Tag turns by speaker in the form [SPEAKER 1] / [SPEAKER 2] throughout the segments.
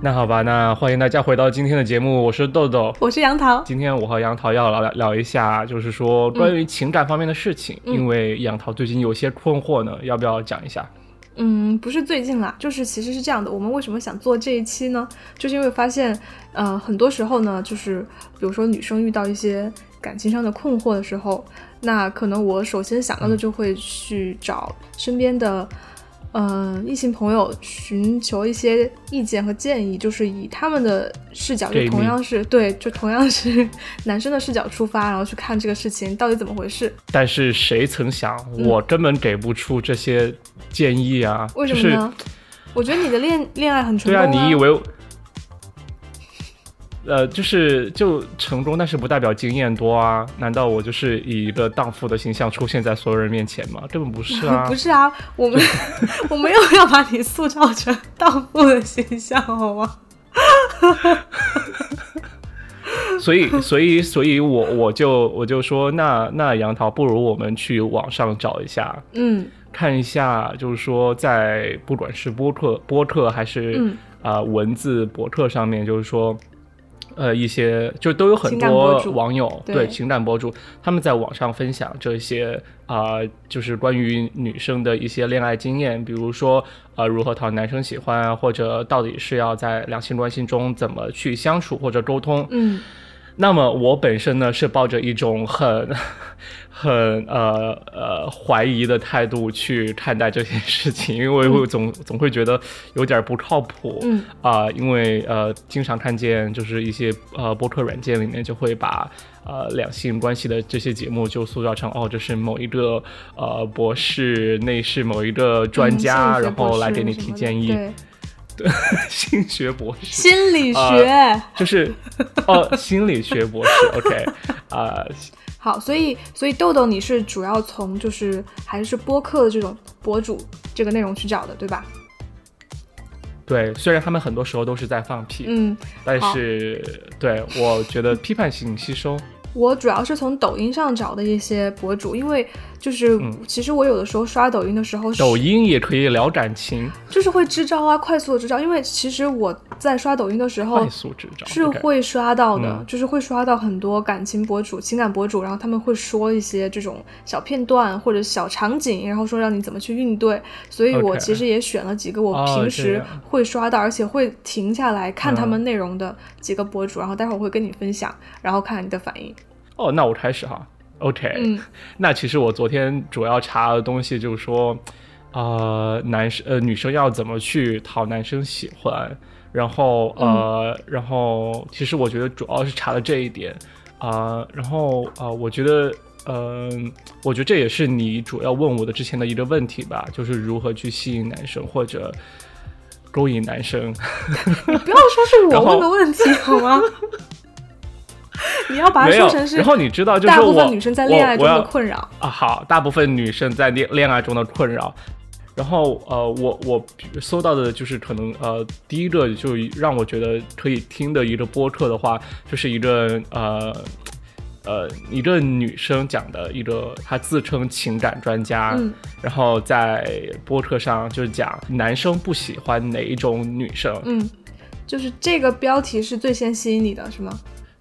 [SPEAKER 1] 那好吧，那欢迎大家回到今天的节目，我是豆豆，
[SPEAKER 2] 我是杨桃。
[SPEAKER 1] 今天我和杨桃要聊聊一下，就是说关于情感方面的事情，因为杨桃最近有些困惑呢，要不要讲一下？
[SPEAKER 2] 嗯，不是最近啦，就是其实是这样的，我们为什么想做这一期呢？就是因为发现，呃，很多时候呢，就是比如说女生遇到一些感情上的困惑的时候，那可能我首先想到的就会去找身边的。嗯，异性朋友寻求一些意见和建议，就是以他们的视角，就同样是对，就同样是男生的视角出发，然后去看这个事情到底怎么回事。
[SPEAKER 1] 但是谁曾想，我根本给不出这些建议啊！
[SPEAKER 2] 为什么呢？我觉得你的恋恋爱很成
[SPEAKER 1] 功。对啊，你以为？呃，就是就成功，但是不代表经验多啊？难道我就是以一个荡妇的形象出现在所有人面前吗？根本不是啊！
[SPEAKER 2] 不是啊，我们 我没有要把你塑造成荡妇的形象，好吗？
[SPEAKER 1] 所以，所以，所以我我就我就说，那那杨桃，不如我们去网上找一下，
[SPEAKER 2] 嗯，
[SPEAKER 1] 看一下，就是说，在不管是播客播客还是啊文字博客上面，就是说。呃，一些就都有很多网友对情感博主，他们在网上分享这些啊，就是关于女生的一些恋爱经验，比如说呃，如何讨男生喜欢，或者到底是要在两性关系中怎么去相处或者沟通。
[SPEAKER 2] 嗯，
[SPEAKER 1] 那么我本身呢是抱着一种很。很呃呃怀疑的态度去看待这件事情，因为我总总会觉得有点不靠谱。
[SPEAKER 2] 嗯
[SPEAKER 1] 啊，因为呃经常看见就是一些呃播客软件里面就会把呃两性关系的这些节目就塑造成哦这是某一个呃博士，那是某一个专家，然后来给你提建议。对，心学博士，
[SPEAKER 2] 心理学
[SPEAKER 1] 就是 哦心理学博士。OK 啊。
[SPEAKER 2] 好，所以所以豆豆你是主要从就是还是播客的这种博主这个内容去找的，对吧？
[SPEAKER 1] 对，虽然他们很多时候都是在放屁，
[SPEAKER 2] 嗯，
[SPEAKER 1] 但是对我觉得批判性吸收。
[SPEAKER 2] 我主要是从抖音上找的一些博主，因为就是其实我有的时候刷抖音的时候，
[SPEAKER 1] 抖音也可以聊感情，
[SPEAKER 2] 就是会支招啊，快速的支招。因为其实我在刷抖音的时候，
[SPEAKER 1] 快速支招
[SPEAKER 2] 是会刷到的，就是会刷到很多感情博主、情感博主，然后他们会说一些这种小片段或者小场景，然后说让你怎么去应对。所以我其实也选了几个我平时会刷到，而且会停下来看他们内容的几个博主，然后待会儿我会跟你分享，然后看看你的反应。
[SPEAKER 1] 哦，那我开始哈，OK，那其实我昨天主要查的东西就是说，呃，男生呃女生要怎么去讨男生喜欢，然后呃，然后其实我觉得主要是查了这一点啊，然后啊，我觉得嗯，我觉得这也是你主要问我的之前的一个问题吧，就是如何去吸引男生或者勾引男生。
[SPEAKER 2] 你不要说是我问的问题好吗？你要把它说成是，
[SPEAKER 1] 然后你知道，就是
[SPEAKER 2] 大部分女生在恋爱中的困扰
[SPEAKER 1] 啊。好，大部分女生在恋恋爱中的困扰。然后呃，我我搜到的就是可能呃，第一个就让我觉得可以听的一个播客的话，就是一个呃呃一个女生讲的一个，她自称情感专家，嗯然后在播客上就是讲男生不喜欢哪一种女生。
[SPEAKER 2] 嗯，就是这个标题是最先吸引你的是吗？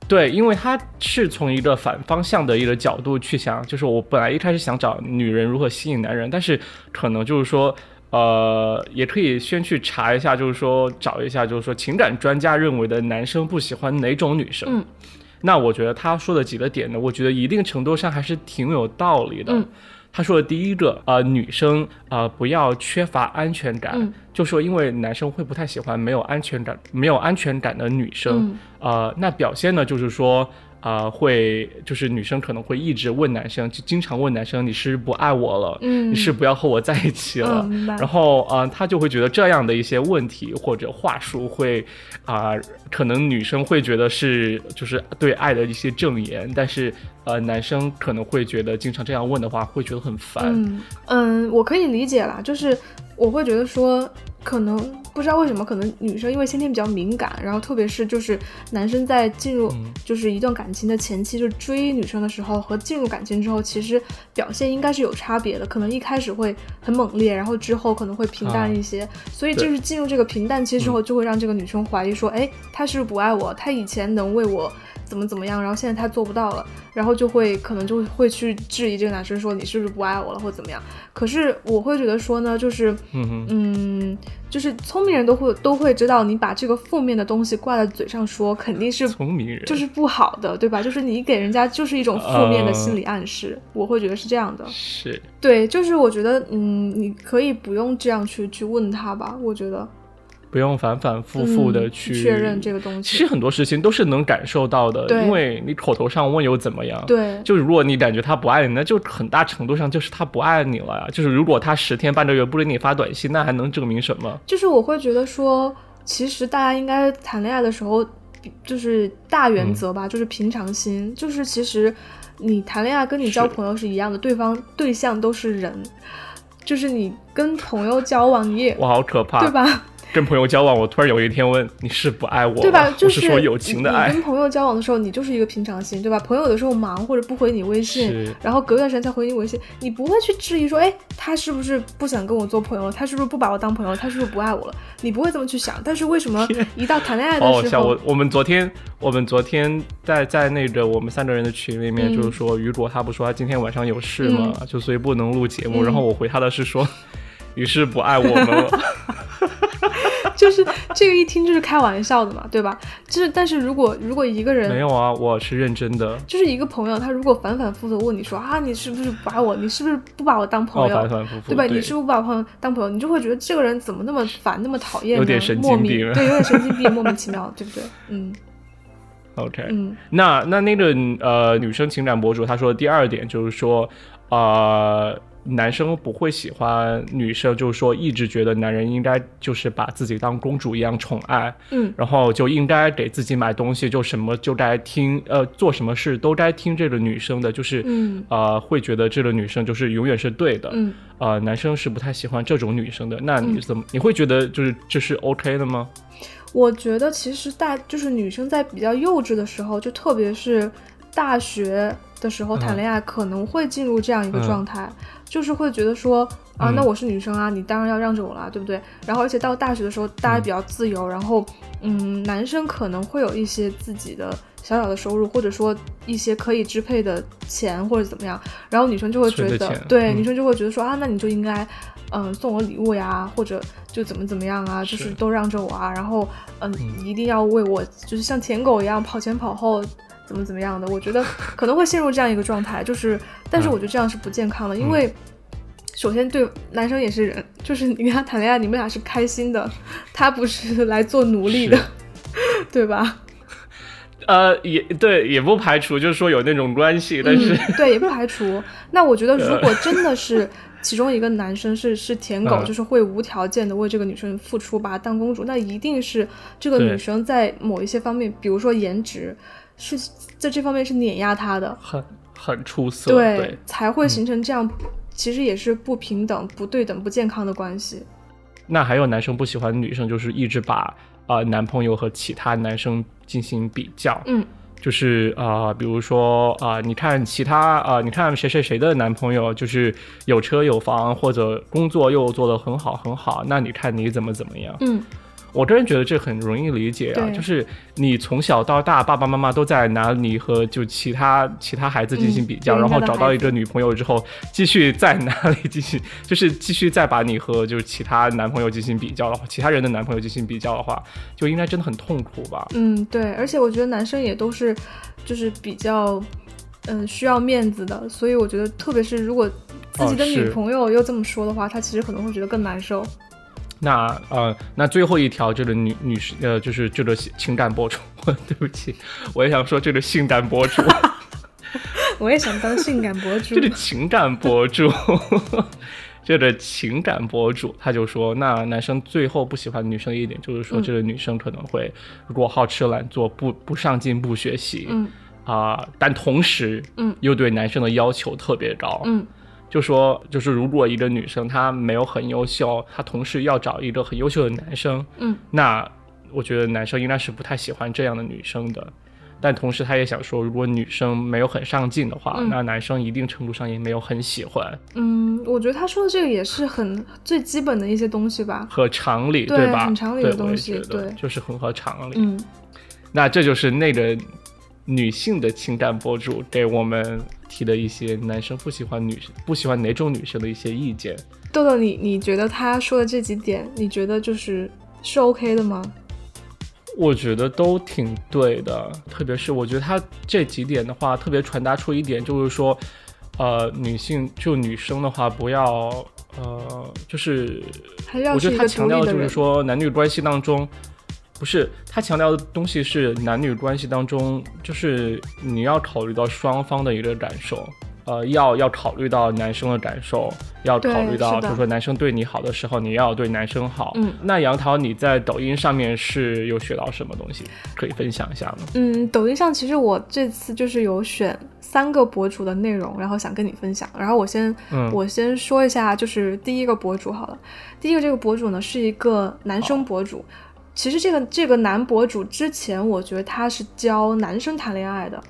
[SPEAKER 1] 对，因为他是从一个反方向的一个角度去想，就是我本来一开始想找女人如何吸引男人，但是可能就是说，呃，也可以先去查一下，就是说找一下，就是说情感专家认为的男生不喜欢哪种女生。
[SPEAKER 2] 嗯，
[SPEAKER 1] 那我觉得他说的几个点呢，我觉得一定程度上还是挺有道理的。他说的第一个，呃，女生啊，不要缺乏安全感，就说因为男生会不太喜欢没有安全感、没有安全感的女生，呃，那表现呢，就是说。啊，会就是女生可能会一直问男生，就经常问男生，你是不爱我了？嗯，你是不要和我在一起了？然后啊，他就会觉得这样的一些问题或者话术会啊，可能女生会觉得是就是对爱的一些证言，但是呃，男生可能会觉得经常这样问的话，会觉得很烦。
[SPEAKER 2] 嗯，我可以理解啦，就是我会觉得说，可能不知道为什么，可能女生因为先天比较敏感，然后特别是就是男生在进入就是一段感情的前期，就追女生的时候和进入感情之后，其实表现应该是有差别的。可能一开始会很猛烈，然后之后可能会平淡一些。所以就是进入这个平淡期之后，就会让这个女生怀疑说，哎，他是不是不爱我？他以前能为我。怎么怎么样，然后现在他做不到了，然后就会可能就会去质疑这个男生，说你是不是不爱我了，或者怎么样？可是我会觉得说呢，就是嗯，就是聪明人都会都会知道，你把这个负面的东西挂在嘴上说，肯定是
[SPEAKER 1] 聪明人，
[SPEAKER 2] 就是不好的，对吧？就是你给人家就是一种负面的心理暗示，我会觉得是这样的。
[SPEAKER 1] 是，
[SPEAKER 2] 对，就是我觉得嗯，你可以不用这样去去问他吧，我觉得。
[SPEAKER 1] 不用反反复复的去
[SPEAKER 2] 确认这个东西。
[SPEAKER 1] 其实很多事情都是能感受到的，因为你口头上问又怎么样？
[SPEAKER 2] 对，
[SPEAKER 1] 就是如果你感觉他不爱你，那就很大程度上就是他不爱你了呀。就是如果他十天半个月不给你发短信，那还能证明什么？
[SPEAKER 2] 就是我会觉得说，其实大家应该谈恋爱的时候，就是大原则吧，就是平常心。就是其实你谈恋爱跟你交朋友是一样的，对方对象都是人，就是你跟朋友交往，你也
[SPEAKER 1] 我好可怕，
[SPEAKER 2] 对吧？
[SPEAKER 1] 跟朋友交往，我突然有一天问你是不爱我，
[SPEAKER 2] 对吧？就是
[SPEAKER 1] 说友情的爱。
[SPEAKER 2] 你跟朋友交往的时候，你就是一个平常心，对吧？朋友有的时候忙或者不回你微信，然后隔段时间才回你微信，你不会去质疑说，哎，他是不是不想跟我做朋友了？他是不是不把我当朋友？他是不是不爱我了？你不会这么去想。但是为什么一到谈恋爱的时候，
[SPEAKER 1] 像我我们昨天我们昨天在在那个我们三个人的群里面，就是说雨果他不说他今天晚上有事吗？就所以不能录节目。然后我回他的是说，你是不爱我们了。
[SPEAKER 2] 就是这个一听就是开玩笑的嘛，对吧？就是，但是如果如果一个人
[SPEAKER 1] 没有啊，我是认真的。
[SPEAKER 2] 就是一个朋友，他如果反反复复问你说啊，你是不是不爱我？你是不是不把我当朋友？
[SPEAKER 1] 反反复复，
[SPEAKER 2] 对吧？你是不是不把朋友当朋友？你就会觉得这个人怎么那么烦，那么讨厌，
[SPEAKER 1] 有点神经病，
[SPEAKER 2] 对，有点神经病，莫名其妙，对不对？嗯。
[SPEAKER 1] OK，嗯，那那那个呃，女生情感博主她说的第二点就是说，呃。男生不会喜欢女生，就是说一直觉得男人应该就是把自己当公主一样宠爱，
[SPEAKER 2] 嗯，
[SPEAKER 1] 然后就应该给自己买东西，就什么就该听，呃，做什么事都该听这个女生的，就是，
[SPEAKER 2] 嗯，
[SPEAKER 1] 呃，会觉得这个女生就是永远是对的，
[SPEAKER 2] 嗯，
[SPEAKER 1] 呃，男生是不太喜欢这种女生的。那你怎么你会觉得就是这是 OK 的吗？
[SPEAKER 2] 我觉得其实大就是女生在比较幼稚的时候，就特别是大学的时候谈恋爱，可能会进入这样一个状态。就是会觉得说啊，那我是女生啊，你当然要让着我啦，对不对？然后而且到大学的时候，大家比较自由，然后嗯，男生可能会有一些自己的小小的收入，或者说一些可以支配的钱或者怎么样，然后女生就会觉得，对，女生就会觉得说啊，那你就应该嗯送我礼物呀，或者就怎么怎么样啊，就是都让着我啊，然后嗯一定要为我就是像舔狗一样跑前跑后。怎么怎么样的？我觉得可能会陷入这样一个状态，就是，但是我觉得这样是不健康的，因为首先对男生也是人，就是你跟他谈恋爱，你们俩是开心的，他不是来做奴隶的，对吧？
[SPEAKER 1] 呃，也对，也不排除就是说有那种关系，但是
[SPEAKER 2] 对，也不排除。那我觉得如果 真的是其中一个男生是是舔狗，就是会无条件的为这个女生付出，把她当公主，那一定是这个女生在某一些方面，比如说颜值。是在这方面是碾压他的，
[SPEAKER 1] 很很出色，
[SPEAKER 2] 对，才会形成这样，其实也是不平等、不对等、不健康的关系。
[SPEAKER 1] 那还有男生不喜欢女生，就是一直把呃男朋友和其他男生进行比较，
[SPEAKER 2] 嗯，
[SPEAKER 1] 就是啊，比如说啊，你看其他啊，你看谁谁谁的男朋友就是有车有房，或者工作又做得很好很好，那你看你怎么怎么样，
[SPEAKER 2] 嗯。
[SPEAKER 1] 我个人觉得这很容易理解啊，就是你从小到大，爸爸妈妈都在拿你和就其他其他孩子进行比较，然后找到一个女朋友之后，继续在哪里进行，就是继续再把你和就是其他男朋友进行比较的话，其他人的男朋友进行比较的话，就应该真的很痛苦吧？
[SPEAKER 2] 嗯，对，而且我觉得男生也都是就是比较嗯需要面子的，所以我觉得特别是如果自己的女朋友又这么说的话，他其实可能会觉得更难受。
[SPEAKER 1] 那呃，那最后一条就是女女士呃，就是这个情感博主，对不起，我也想说这个性感博主，
[SPEAKER 2] 我也想当性感博主。
[SPEAKER 1] 这个情感博主，这个情感博主，他就说，那男生最后不喜欢女生一点，就是说这个女生可能会如果好吃懒做，不不上进，不学习，
[SPEAKER 2] 嗯
[SPEAKER 1] 啊，但同时，
[SPEAKER 2] 嗯，
[SPEAKER 1] 又对男生的要求特别高，
[SPEAKER 2] 嗯。
[SPEAKER 1] 就说就是如果一个女生她没有很优秀，她同时要找一个很优秀的男生，
[SPEAKER 2] 嗯，
[SPEAKER 1] 那我觉得男生应该是不太喜欢这样的女生的。但同时，他也想说，如果女生没有很上进的话，那男生一定程度上也没有很喜欢。
[SPEAKER 2] 嗯，我觉得他说的这个也是很最基本的一些东西吧，
[SPEAKER 1] 和常理，对吧？
[SPEAKER 2] 很常理的东西，
[SPEAKER 1] 对，就是很合常理。
[SPEAKER 2] 嗯，
[SPEAKER 1] 那这就是那个女性的情感博主给我们提的一些男生不喜欢女生、不喜欢哪种女生的一些意见。
[SPEAKER 2] 豆豆，你你觉得他说的这几点，你觉得就是是 OK 的吗？
[SPEAKER 1] 我觉得都挺对的，特别是我觉得他这几点的话，特别传达出一点，就是说，呃，女性就女生的话，不要呃，就是我觉得他强调就是说，男女关系当中，不是他强调的东西是男女关系当中，就是你要考虑到双方的一个感受。呃，要要考虑到男生的感受，要考虑到，就是说男生对你好的时候，你要对男生好。
[SPEAKER 2] 嗯，
[SPEAKER 1] 那杨桃，你在抖音上面是有学到什么东西可以分享一下吗？
[SPEAKER 2] 嗯，抖音上其实我这次就是有选三个博主的内容，然后想跟你分享。然后我先，我先说一下，就是第一个博主好了。第一个这个博主呢是一个男生博主，其实这个这个男博主之前我觉得他是教男生谈恋爱的。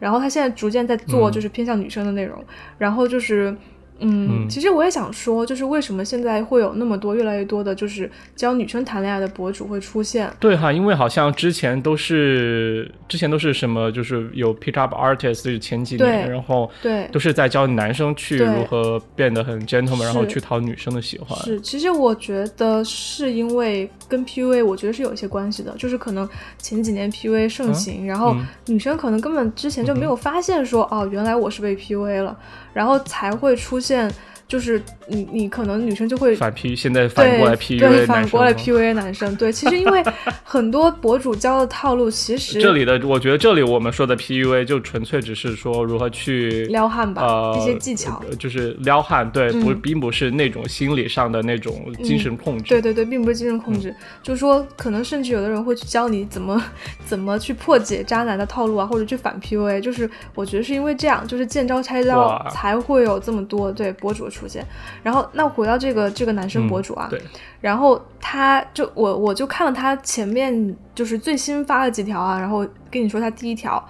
[SPEAKER 2] 然后他现在逐渐在做，就是偏向女生的内容，然后就是。嗯，其实我也想说，就是为什么现在会有那么多、越来越多的，就是教女生谈恋爱的博主会出现？
[SPEAKER 1] 对哈，因为好像之前都是之前都是什么，就是有 pick up artist 前几年，然后
[SPEAKER 2] 对
[SPEAKER 1] 都是在教男生去如何变得很 gentleman，然后去讨女生的喜欢。
[SPEAKER 2] 是，其实我觉得是因为跟 PUA，我觉得是有一些关系的，就是可能前几年 PUA 盛行，然后女生可能根本之前就没有发现说，哦，原来我是被 PUA 了。然后才会出现。 그. 就是你，你可能女生就会
[SPEAKER 1] 反 P，现在反过来 P，
[SPEAKER 2] 对，反过来 P U A 男生，对，其实因为很多博主教的套路，其实
[SPEAKER 1] 这里的，我觉得这里我们说的 P U A 就纯粹只是说如何去
[SPEAKER 2] 撩汉吧，
[SPEAKER 1] 呃，
[SPEAKER 2] 一些技巧，
[SPEAKER 1] 就是撩汉，对，不，并不是那种心理上的那种精神控制，
[SPEAKER 2] 对对对，并不是精神控制，就是说可能甚至有的人会去教你怎么怎么去破解渣男的套路啊，或者去反 P U A，就是我觉得是因为这样，就是见招拆招才会有这么多对博主的出现，然后。那回到这个这个男生博主啊，
[SPEAKER 1] 对，
[SPEAKER 2] 然后他就我我就看了他前面就是最新发的几条啊，然后跟你说他第一条，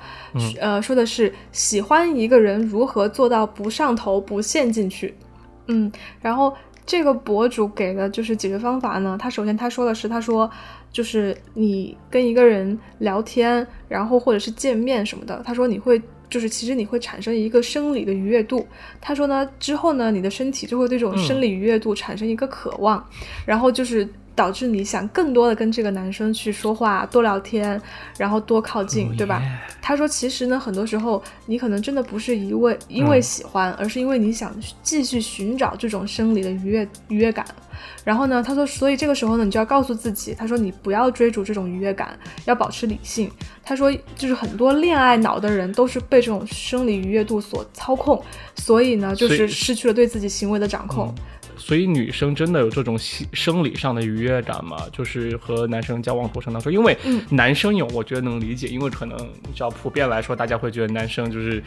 [SPEAKER 2] 呃，说的是喜欢一个人如何做到不上头不陷进去，嗯，然后这个博主给的就是解决方法呢，他首先他说的是，他说就是你跟一个人聊天，然后或者是见面什么的，他说你会。就是其实你会产生一个生理的愉悦度，他说呢，之后呢，你的身体就会对这种生理愉悦度产生一个渴望，然后就是导致你想更多的跟这个男生去说话、多聊天，然后多靠近，对吧？他说其实呢，很多时候你可能真的不是一味因为喜欢，而是因为你想继续寻找这种生理的愉悦愉悦感。然后呢，他说，所以这个时候呢，你就要告诉自己，他说你不要追逐这种愉悦感，要保持理性。他说，就是很多恋爱脑的人都是被这种生理愉悦度所操控，所以呢，就是失去了对自己行为的掌控。
[SPEAKER 1] 所以女生真的有这种生生理上的愉悦感吗？就是和男生交往过程当中，因为男生有，我觉得能理解，因为可能你知道普遍来说，大家会觉得男生就是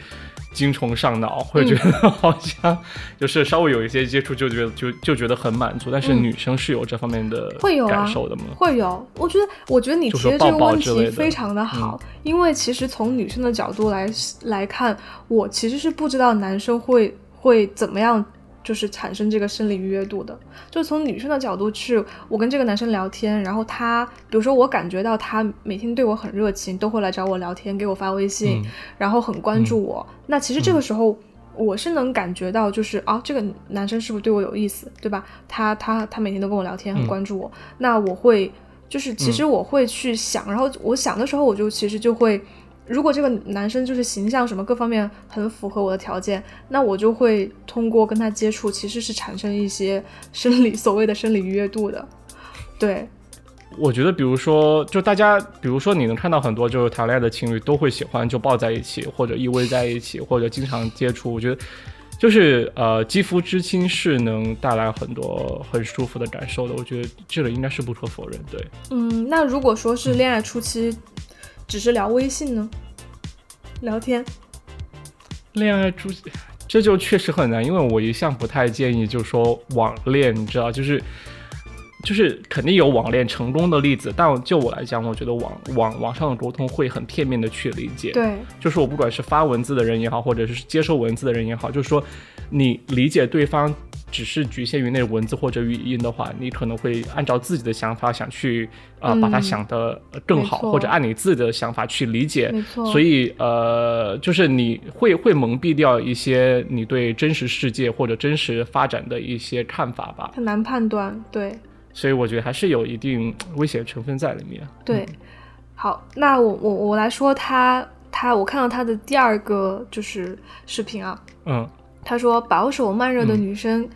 [SPEAKER 1] 精虫上脑，会觉得好像就是稍微有一些接触就觉得就就觉得很满足。但是女生是有这方面的
[SPEAKER 2] 会有
[SPEAKER 1] 感受的吗？
[SPEAKER 2] 会有，我觉得我觉得你提的这个问题非常的好，因为其实从女生的角度来来看，我其实是不知道男生会会怎么样。就是产生这个生理愉悦度的，就从女生的角度去，我跟这个男生聊天，然后他，比如说我感觉到他每天对我很热情，都会来找我聊天，给我发微信，然后很关注我。那其实这个时候我是能感觉到，就是啊，这个男生是不是对我有意思，对吧？他他他每天都跟我聊天，很关注我。那我会就是其实我会去想，然后我想的时候，我就其实就会。如果这个男生就是形象什么各方面很符合我的条件，那我就会通过跟他接触，其实是产生一些生理所谓的生理愉悦度的。对，
[SPEAKER 1] 我觉得，比如说，就大家，比如说你能看到很多就是谈恋爱的情侣都会喜欢就抱在一起，或者依偎在一起，或者经常接触。我觉得，就是呃，肌肤之亲是能带来很多很舒服的感受的。我觉得这个应该是不可否认。对，
[SPEAKER 2] 嗯，那如果说是恋爱初期。只是聊微信呢，聊天，
[SPEAKER 1] 恋爱初期，这就确实很难，因为我一向不太建议，就说网恋，你知道，就是。就是肯定有网恋成功的例子，但就我来讲，我觉得网网网上的沟通会很片面的去理解。
[SPEAKER 2] 对，
[SPEAKER 1] 就是我不管是发文字的人也好，或者是接收文字的人也好，就是说你理解对方只是局限于那文字或者语音的话，你可能会按照自己的想法想去呃把它想得更好，或者按你自己的想法去理解。
[SPEAKER 2] 没错。
[SPEAKER 1] 所以呃，就是你会会蒙蔽掉一些你对真实世界或者真实发展的一些看法吧。
[SPEAKER 2] 很难判断，对。
[SPEAKER 1] 所以我觉得还是有一定 危险成分在里面。
[SPEAKER 2] 对，好，那我我我来说他他我看到他的第二个就是视频啊，
[SPEAKER 1] 嗯，
[SPEAKER 2] 他说保守慢热的女生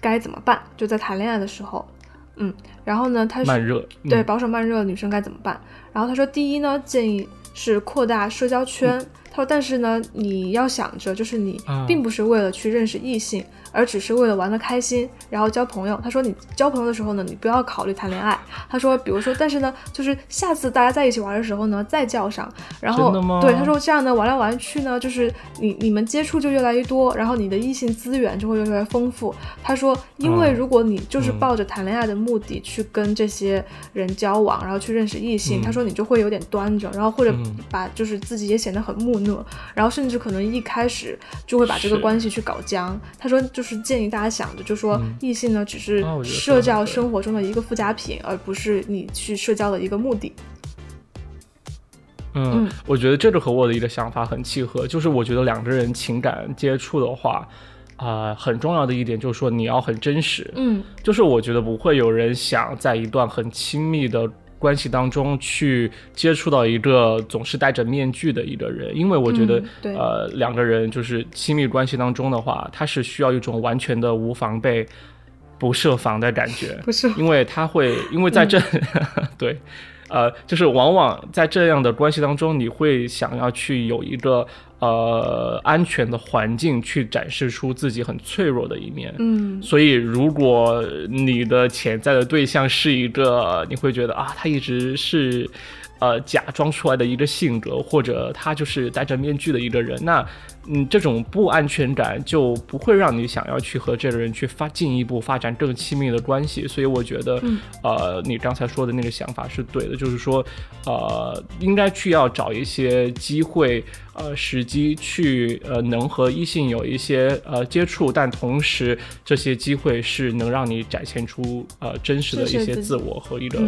[SPEAKER 2] 该怎么办？就在谈恋爱的时候，嗯，然后呢，他
[SPEAKER 1] 慢热，
[SPEAKER 2] 对保守慢热的女生该怎么办？然后他说，第一呢，建议是扩大社交圈。他说，但是呢，你要想着，就是你并不是为了去认识异性。而只是为了玩的开心，然后交朋友。他说你交朋友的时候呢，你不要考虑谈恋爱。他说，比如说，但是呢，就是下次大家在一起玩的时候呢，再叫上。然后，对他说这样呢，玩来玩去呢，就是你你们接触就越来越多，然后你的异性资源就会越来越丰富。他说，因为如果你就是抱着谈恋爱的目的去跟这些人交往，然后去认识异性，他说你就会有点端着，然后或者把就是自己也显得很木讷，然后甚至可能一开始就会把这个关系去搞僵。他说就。是建议大家想着，就说异性呢，只是社交生活中的一个附加品，而不是你去社交的一个目的。
[SPEAKER 1] 嗯，我觉得这个和我的一个想法很契合，就是我觉得两个人情感接触的话，啊，很重要的一点就是说你要很真实。
[SPEAKER 2] 嗯，
[SPEAKER 1] 就是我觉得不会有人想在一段很亲密的。关系当中去接触到一个总是戴着面具的一个人，因为我觉得，呃，两个人就是亲密关系当中的话，他是需要一种完全的无防备、不设防的感觉，
[SPEAKER 2] 不是，
[SPEAKER 1] 因为他会，因为在这，对，呃，就是往往在这样的关系当中，你会想要去有一个。呃，安全的环境去展示出自己很脆弱的一面。
[SPEAKER 2] 嗯，
[SPEAKER 1] 所以如果你的潜在的对象是一个，你会觉得啊，他一直是，呃，假装出来的一个性格，或者他就是戴着面具的一个人，那。嗯，这种不安全感就不会让你想要去和这个人去发进一步发展更亲密的关系，所以我觉得，呃，你刚才说的那个想法是对的，就是说，呃，应该去要找一些机会，呃，时机去，呃，能和异性有一些呃接触，但同时这些机会是能让你展现出呃真实的一些自我和一个。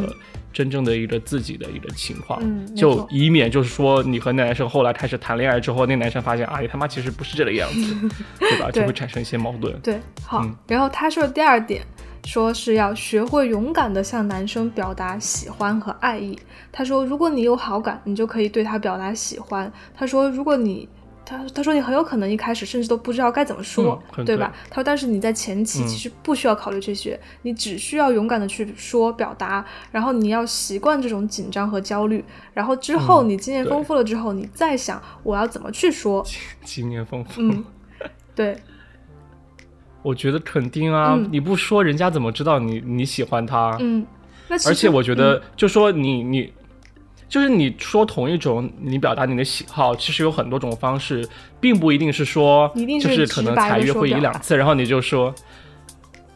[SPEAKER 1] 真正的一个自己的一个情况，就以免就是说你和那男生后来开始谈恋爱之后，那男生发现，哎，他妈其实不是这个样子，对吧？就会产生一些矛盾。
[SPEAKER 2] 对，好。然后他说的第二点，说是要学会勇敢的向男生表达喜欢和爱意。他说，如果你有好感，你就可以对他表达喜欢。他说，如果你他他说你很有可能一开始甚至都不知道该怎么说，对吧？他说但是你在前期其实不需要考虑这些，你只需要勇敢的去说表达，然后你要习惯这种紧张和焦虑，然后之后你经验丰富了之后，你再想我要怎么去说。
[SPEAKER 1] 经验丰富，
[SPEAKER 2] 嗯，对，
[SPEAKER 1] 我觉得肯定啊，你不说人家怎么知道你你喜欢他？
[SPEAKER 2] 嗯，那
[SPEAKER 1] 而且我觉得就说你你。就是你说同一种，你表达你的喜好，其实有很多种方式，并不一定是说，就是可能才约会一两次，然后你就说。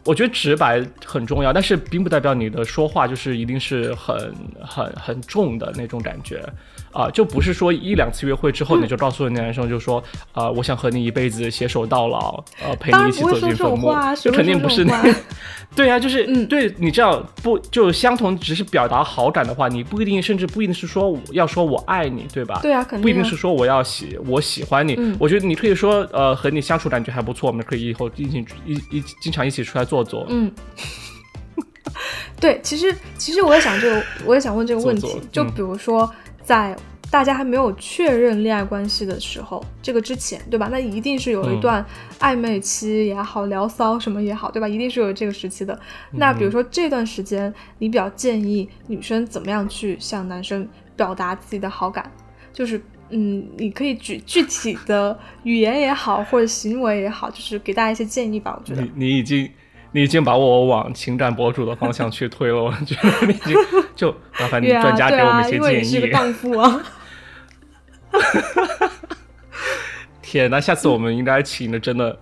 [SPEAKER 1] 我觉得直白很重要，但是并不代表你的说话就是一定是很很很重的那种感觉啊，就不是说一两次约会之后你就告诉那男生就说啊，我想和你一辈子携手到老，呃，陪你一起走进坟墓，就肯定不是那，对啊，就是嗯，对你这样不就相同，只是表达好感的话，你不一定，甚至不一定是说要说我爱你，对吧？
[SPEAKER 2] 对啊，肯定
[SPEAKER 1] 不一定是说我要喜我喜欢你，我觉得你可以说呃和你相处感觉还不错，我们可以以后进行一一经常一起出来。坐坐，
[SPEAKER 2] 嗯，对，其实其实我也想这个，我也想问这个问题，就比如说在大家还没有确认恋爱关系的时候，这个之前，对吧？那一定是有一段暧昧期也好，聊骚什么也好，对吧？一定是有这个时期的。那比如说这段时间，你比较建议女生怎么样去向男生表达自己的好感？就是嗯，你可以举具体的语言也好，或者行为也好，就是给大家一些建议吧。我觉得
[SPEAKER 1] 你你已经。你已经把我往情感博主的方向去推了，我觉得你已经 就麻烦你专家给我们一些建议。
[SPEAKER 2] 是个荡妇啊！
[SPEAKER 1] 天，呐下次我们应该请的真的。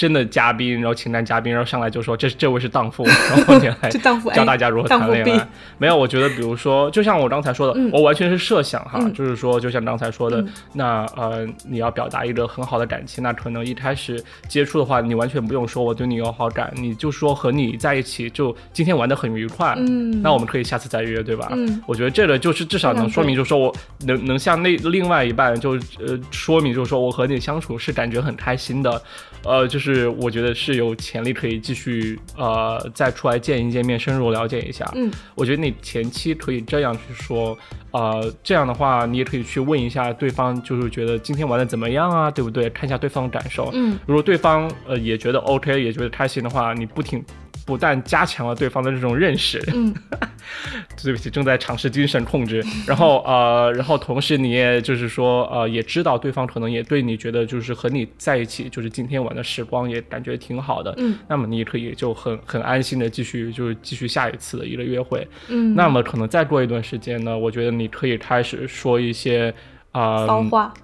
[SPEAKER 1] 真的嘉宾，然后请男嘉宾，然后上来就说这这位是荡妇，然后你来教大家如何谈恋爱。没有，我觉得比如说，就像我刚才说的，我完全是设想哈，就是说，就像刚才说的，那呃，你要表达一个很好的感情，那可能一开始接触的话，你完全不用说我对你有好感，你就说和你在一起就今天玩的很愉快，嗯，那我们可以下次再约，对吧？嗯，我觉得这个就是至少能说明，就是说我能能向那另外一半就呃说明，就是说我和你相处是感觉很开心的。呃，就是我觉得是有潜力可以继续呃再出来见一见面，深入了解一下。嗯，我觉得你前期可以这样去说，呃，这样的话你也可以去问一下对方，就是觉得今天玩的怎么样啊，对不对？看一下对方的感受。嗯，如果对方呃也觉得 OK，也觉得开心的话，你不停。不但加强了对方的这种认识，嗯，对不起，正在尝试精神控制。然后呃，然后同时你也就是说呃，也知道对方可能也对你觉得就是和你在一起就是今天晚的时光也感觉挺好的，嗯，那么你也可以就很很安心的继续就是继续下一次的一个约会，嗯，那么可能再过一段时间呢，我觉得你可以开始说一些啊
[SPEAKER 2] 骚话，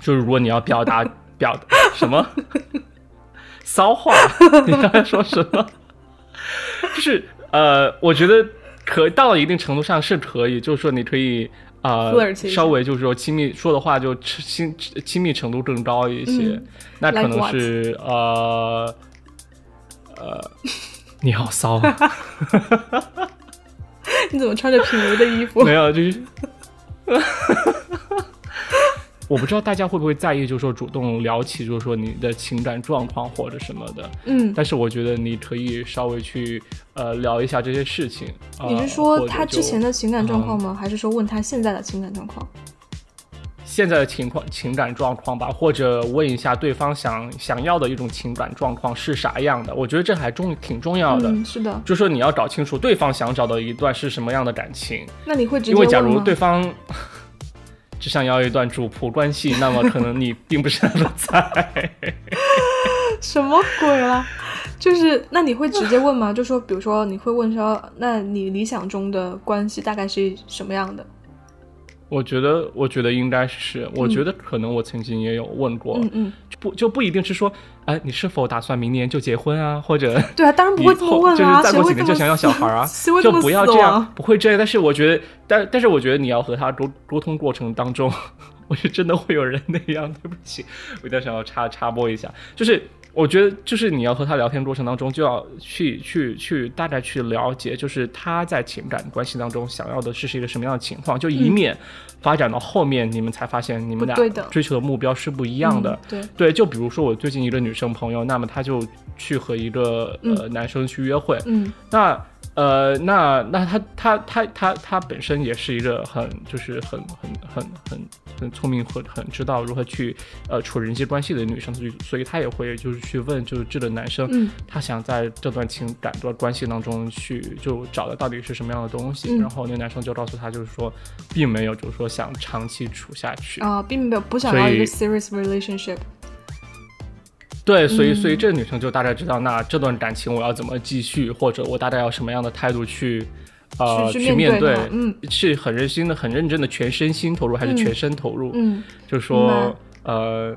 [SPEAKER 1] 就是如果你要表达表什么？骚话，你刚才说什么？就是呃，我觉得可到了一定程度上是可以，就是说你可以啊，稍微就是说亲密说的话就亲亲密程度更高一些，那可能是呃呃，你好骚，
[SPEAKER 2] 你怎么穿着品如的衣服？
[SPEAKER 1] 没有，就是。我不知道大家会不会在意，就是说主动聊起，就是说你的情感状况或者什么的。嗯，但是我觉得你可以稍微去呃聊一下这些事情。
[SPEAKER 2] 你是说他之前的情感状况吗？还是说问他现在的情感状况？
[SPEAKER 1] 现在的情况情感状况吧，或者问一下对方想想要的一种情感状况是啥样的？我觉得这还重挺重要的。
[SPEAKER 2] 是的，
[SPEAKER 1] 就是说你要搞清楚对方想找的一段是什么样的感情。
[SPEAKER 2] 那你会直接
[SPEAKER 1] 因为假如对方。只想要一段主仆关系，那么可能你并不是那么菜。
[SPEAKER 2] 什么鬼啊？就是那你会直接问吗？就说，比如说你会问说，那你理想中的关系大概是什么样的？
[SPEAKER 1] 我觉得，我觉得应该是，我觉得可能我曾经也有问过，嗯嗯，不就不一定是说，哎，你是否打算明年就结婚啊？或者
[SPEAKER 2] 对啊，当然不会这么问
[SPEAKER 1] 啊，就是再过几年就想要小孩啊，就不要这样，不会这样。但是我觉得，但但是我觉得你要和他沟沟通过程当中，我是真的会有人那样，对不起，我一定想要插插播一下，就是。我觉得就是你要和他聊天过程当中，就要去去去大概去了解，就是他在情感关系当中想要的是是一个什么样的情况，就以免发展到后面你们才发现你们俩追求的目标是不一样的。
[SPEAKER 2] 对
[SPEAKER 1] 对，就比如说我最近一个女生朋友，那么她就去和一个呃男生去约会，嗯，那。呃，那那他他他他他本身也是一个很就是很很很很很聪明和很知道如何去呃处人际关系的女生，所以所以她也会就是去问就是这个男生，嗯，他想在这段情感段关系当中去就找的到底是什么样的东西，然后那男生就告诉他就是说并没有就是说想长期处下去。
[SPEAKER 2] 啊，并没有不想要一个 serious relationship。
[SPEAKER 1] 对，所以所以这个女生就大概知道，那这段感情我要怎么继续，或者我大概要什么样的态度去，呃，去面对，嗯，是很认真的、很认真的全身心投入，还是全身投入？嗯，就说呃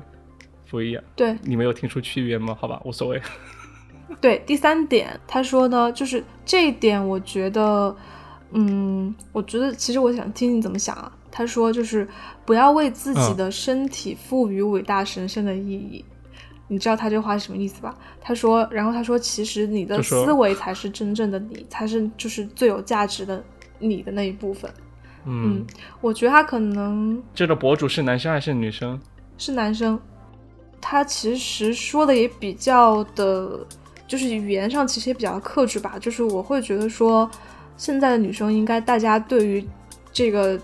[SPEAKER 1] 不一样。
[SPEAKER 2] 对，
[SPEAKER 1] 你没有听出区别吗？好吧，无所谓。
[SPEAKER 2] 对，第三点，他说呢，就是这一点，我觉得，嗯，我觉得其实我想听你怎么想啊。他说就是不要为自己的身体赋予伟大神圣的意义。你知道他这话是什么意思吧？他说，然后他说，其实你的思维才是真正的你，才是就是最有价值的你的那一部分。嗯，我觉得他可能
[SPEAKER 1] 这个博主是男生还是女生？
[SPEAKER 2] 是男生。他其实说的也比较的，就是语言上其实也比较克制吧。就是我会觉得说，现在的女生应该大家对于这个，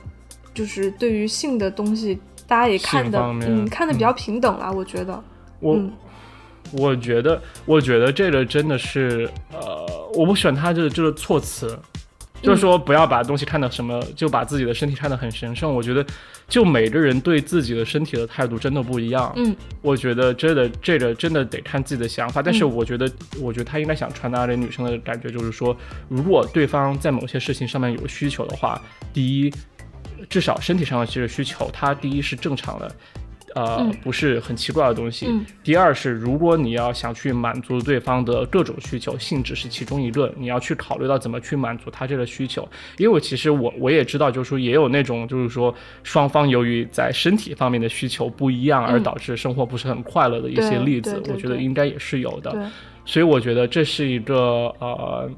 [SPEAKER 2] 就是对于性的东西，大家也看的，嗯，看的比较平等了。我觉得。
[SPEAKER 1] 我我觉得，我觉得这个真的是，呃，我不喜欢他这个这个措辞，就是说不要把东西看的什么，就把自己的身体看得很神圣。我觉得，就每个人对自己的身体的态度真的不一样。嗯，我觉得真的这个真的得看自己的想法。但是我觉得，我觉得他应该想传达给女生的感觉就是说，如果对方在某些事情上面有需求的话，第一，至少身体上的这个需求，他第一是正常的。呃不是很奇怪的东西。第二是，如果你要想去满足对方的各种需求，性只是其中一个，你要去考虑到怎么去满足他这个需求。因为其实我我也知道，就是说也有那种就是说双方由于在身体方面的需求不一样，而导致生活不是很快乐的一些例子，我觉得应该也是有的。所以我觉得这是一个呃。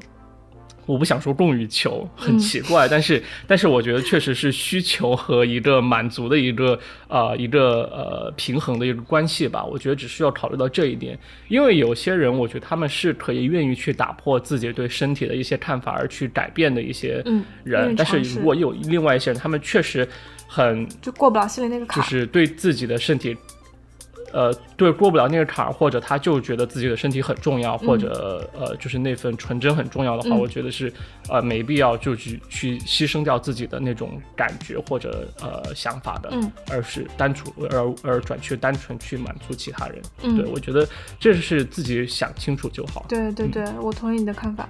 [SPEAKER 1] 我不想说供与求很奇怪，但是但是我觉得确实是需求和一个满足的一个呃一个呃平衡的一个关系吧。我觉得只需要考虑到这一点，因为有些人我觉得他们是可以愿意去打破自己对身体的一些看法而去改变的一些人，但是如果有另外一些人，他们确实很
[SPEAKER 2] 就过不了心里那个坎，
[SPEAKER 1] 就是对自己的身体。呃，对，过不了那个坎儿，或者他就觉得自己的身体很重要，或者呃，就是那份纯真很重要的话，我觉得是呃没必要就去去牺牲掉自己的那种感觉或者呃想法的，嗯而是单纯而而转去单纯去满足其他人。对，我觉得这是自己想清楚就好。
[SPEAKER 2] 对对对，我同意你的看法。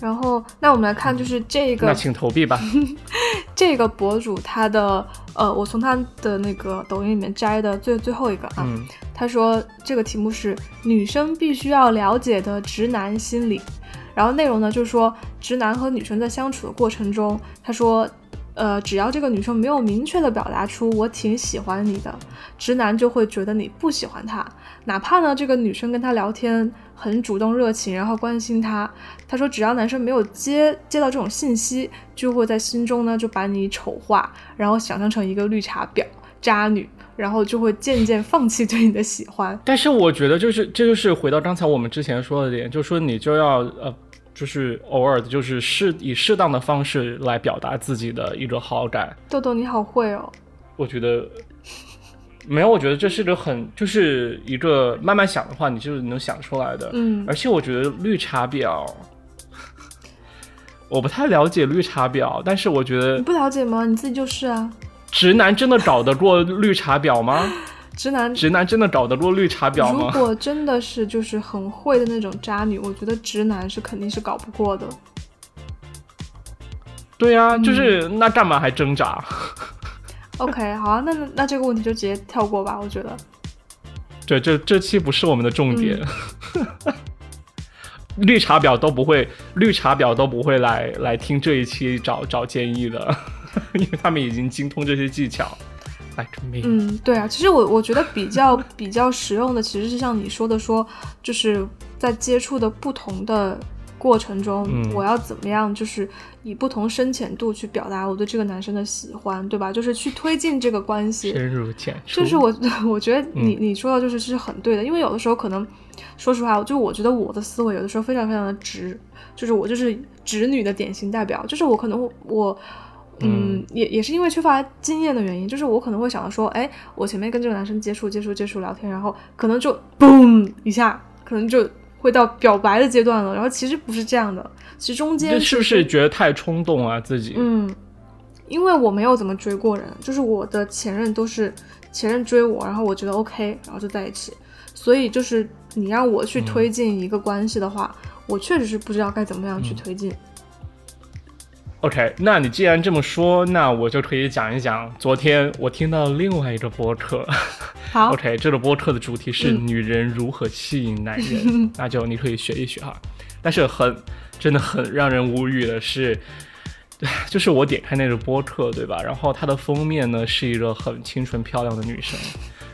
[SPEAKER 2] 然后，那我们来看，就是这个，
[SPEAKER 1] 那请投币吧。
[SPEAKER 2] 这个博主他的，呃，我从他的那个抖音里面摘的最最后一个啊，他说这个题目是女生必须要了解的直男心理，然后内容呢就是说直男和女生在相处的过程中，他说。呃，只要这个女生没有明确的表达出我挺喜欢你的，直男就会觉得你不喜欢他。哪怕呢，这个女生跟他聊天很主动热情，然后关心他，他说只要男生没有接接到这种信息，就会在心中呢就把你丑化，然后想象成一个绿茶婊、渣女，然后就会渐渐放弃对你的喜欢。
[SPEAKER 1] 但是我觉得就是这就是回到刚才我们之前说的点，就说你就要呃。就是偶尔的，就是适以适当的方式来表达自己的一个好感。
[SPEAKER 2] 豆豆你好会哦，
[SPEAKER 1] 我觉得没有，我觉得这是个很就是一个慢慢想的话，你就是能想出来的。嗯，而且我觉得绿茶婊，我不太了解绿茶婊，但是我觉得
[SPEAKER 2] 你不了解吗？你自己就是啊。
[SPEAKER 1] 直男真的搞得过绿茶婊吗？
[SPEAKER 2] 直男
[SPEAKER 1] 直男真的搞得过绿茶婊
[SPEAKER 2] 吗？如果真的是就是很会的那种渣女，我觉得直男是肯定是搞不过的。
[SPEAKER 1] 对呀，就是那干嘛还挣扎？
[SPEAKER 2] OK，好啊，那那这个问题就直接跳过吧，我觉得。
[SPEAKER 1] 对，这这期不是我们的重点。绿茶婊都不会，绿茶婊都不会来来听这一期找找建议的，因为他们已经精通这些技巧。
[SPEAKER 2] 嗯，对啊，其实我我觉得比较 比较实用的，其实是像你说的，说就是在接触的不同的过程中，我要怎么样，就是以不同深浅度去表达我对这个男生的喜欢，对吧？就是去推进这个关系，
[SPEAKER 1] 深入浅
[SPEAKER 2] 出。就是我 我觉得你你说的就是是很对的，因为有的时候可能，说实话，就我觉得我的思维有的时候非常非常的直，就是我就是直女的典型代表，就是我可能我。嗯，也也是因为缺乏经验的原因，就是我可能会想到说，哎，我前面跟这个男生接触、接触、接触聊天，然后可能就嘣一下，可能就会到表白的阶段了。然后其实不是这样的，其实中间
[SPEAKER 1] 是不是觉得太冲动啊？自己
[SPEAKER 2] 嗯，因为我没有怎么追过人，就是我的前任都是前任追我，然后我觉得 OK，然后就在一起。所以就是你让我去推进一个关系的话，我确实是不知道该怎么样去推进。
[SPEAKER 1] OK，那你既然这么说，那我就可以讲一讲昨天我听到另外一个播客。
[SPEAKER 2] 好，
[SPEAKER 1] OK，这个播客的主题是女人如何吸引男人，那就你可以学一学哈。但是很，真的很让人无语的是，就是我点开那个播客，对吧？然后它的封面呢是一个很清纯漂亮的女生。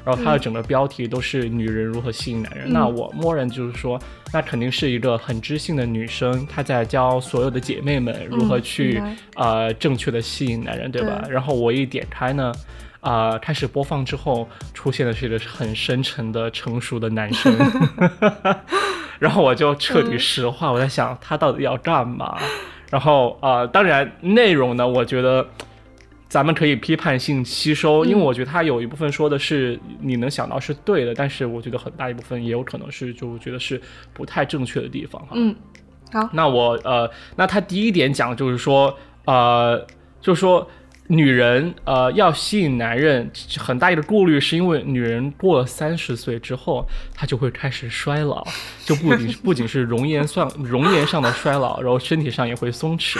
[SPEAKER 1] 然后它的整个标题都是女人如何吸引男人，那我默认就是说，那肯定是一个很知性的女生，她在教所有的姐妹们如何去呃正确的吸引男人，对吧？然后我一点开呢，啊，开始播放之后，出现的是一个很深沉的成熟的男生，然后我就彻底石化，我在想他到底要干嘛？然后啊，当然内容呢，我觉得。咱们可以批判性吸收，因为我觉得他有一部分说的是你能想到是对的，但是我觉得很大一部分也有可能是就觉得是不太正确的地方哈。
[SPEAKER 2] 嗯，好，
[SPEAKER 1] 那我呃，那他第一点讲就是说呃，就是说女人呃要吸引男人，很大一个顾虑是因为女人过了三十岁之后，她就会开始衰老，就不仅不仅是容颜上 容颜上的衰老，然后身体上也会松弛。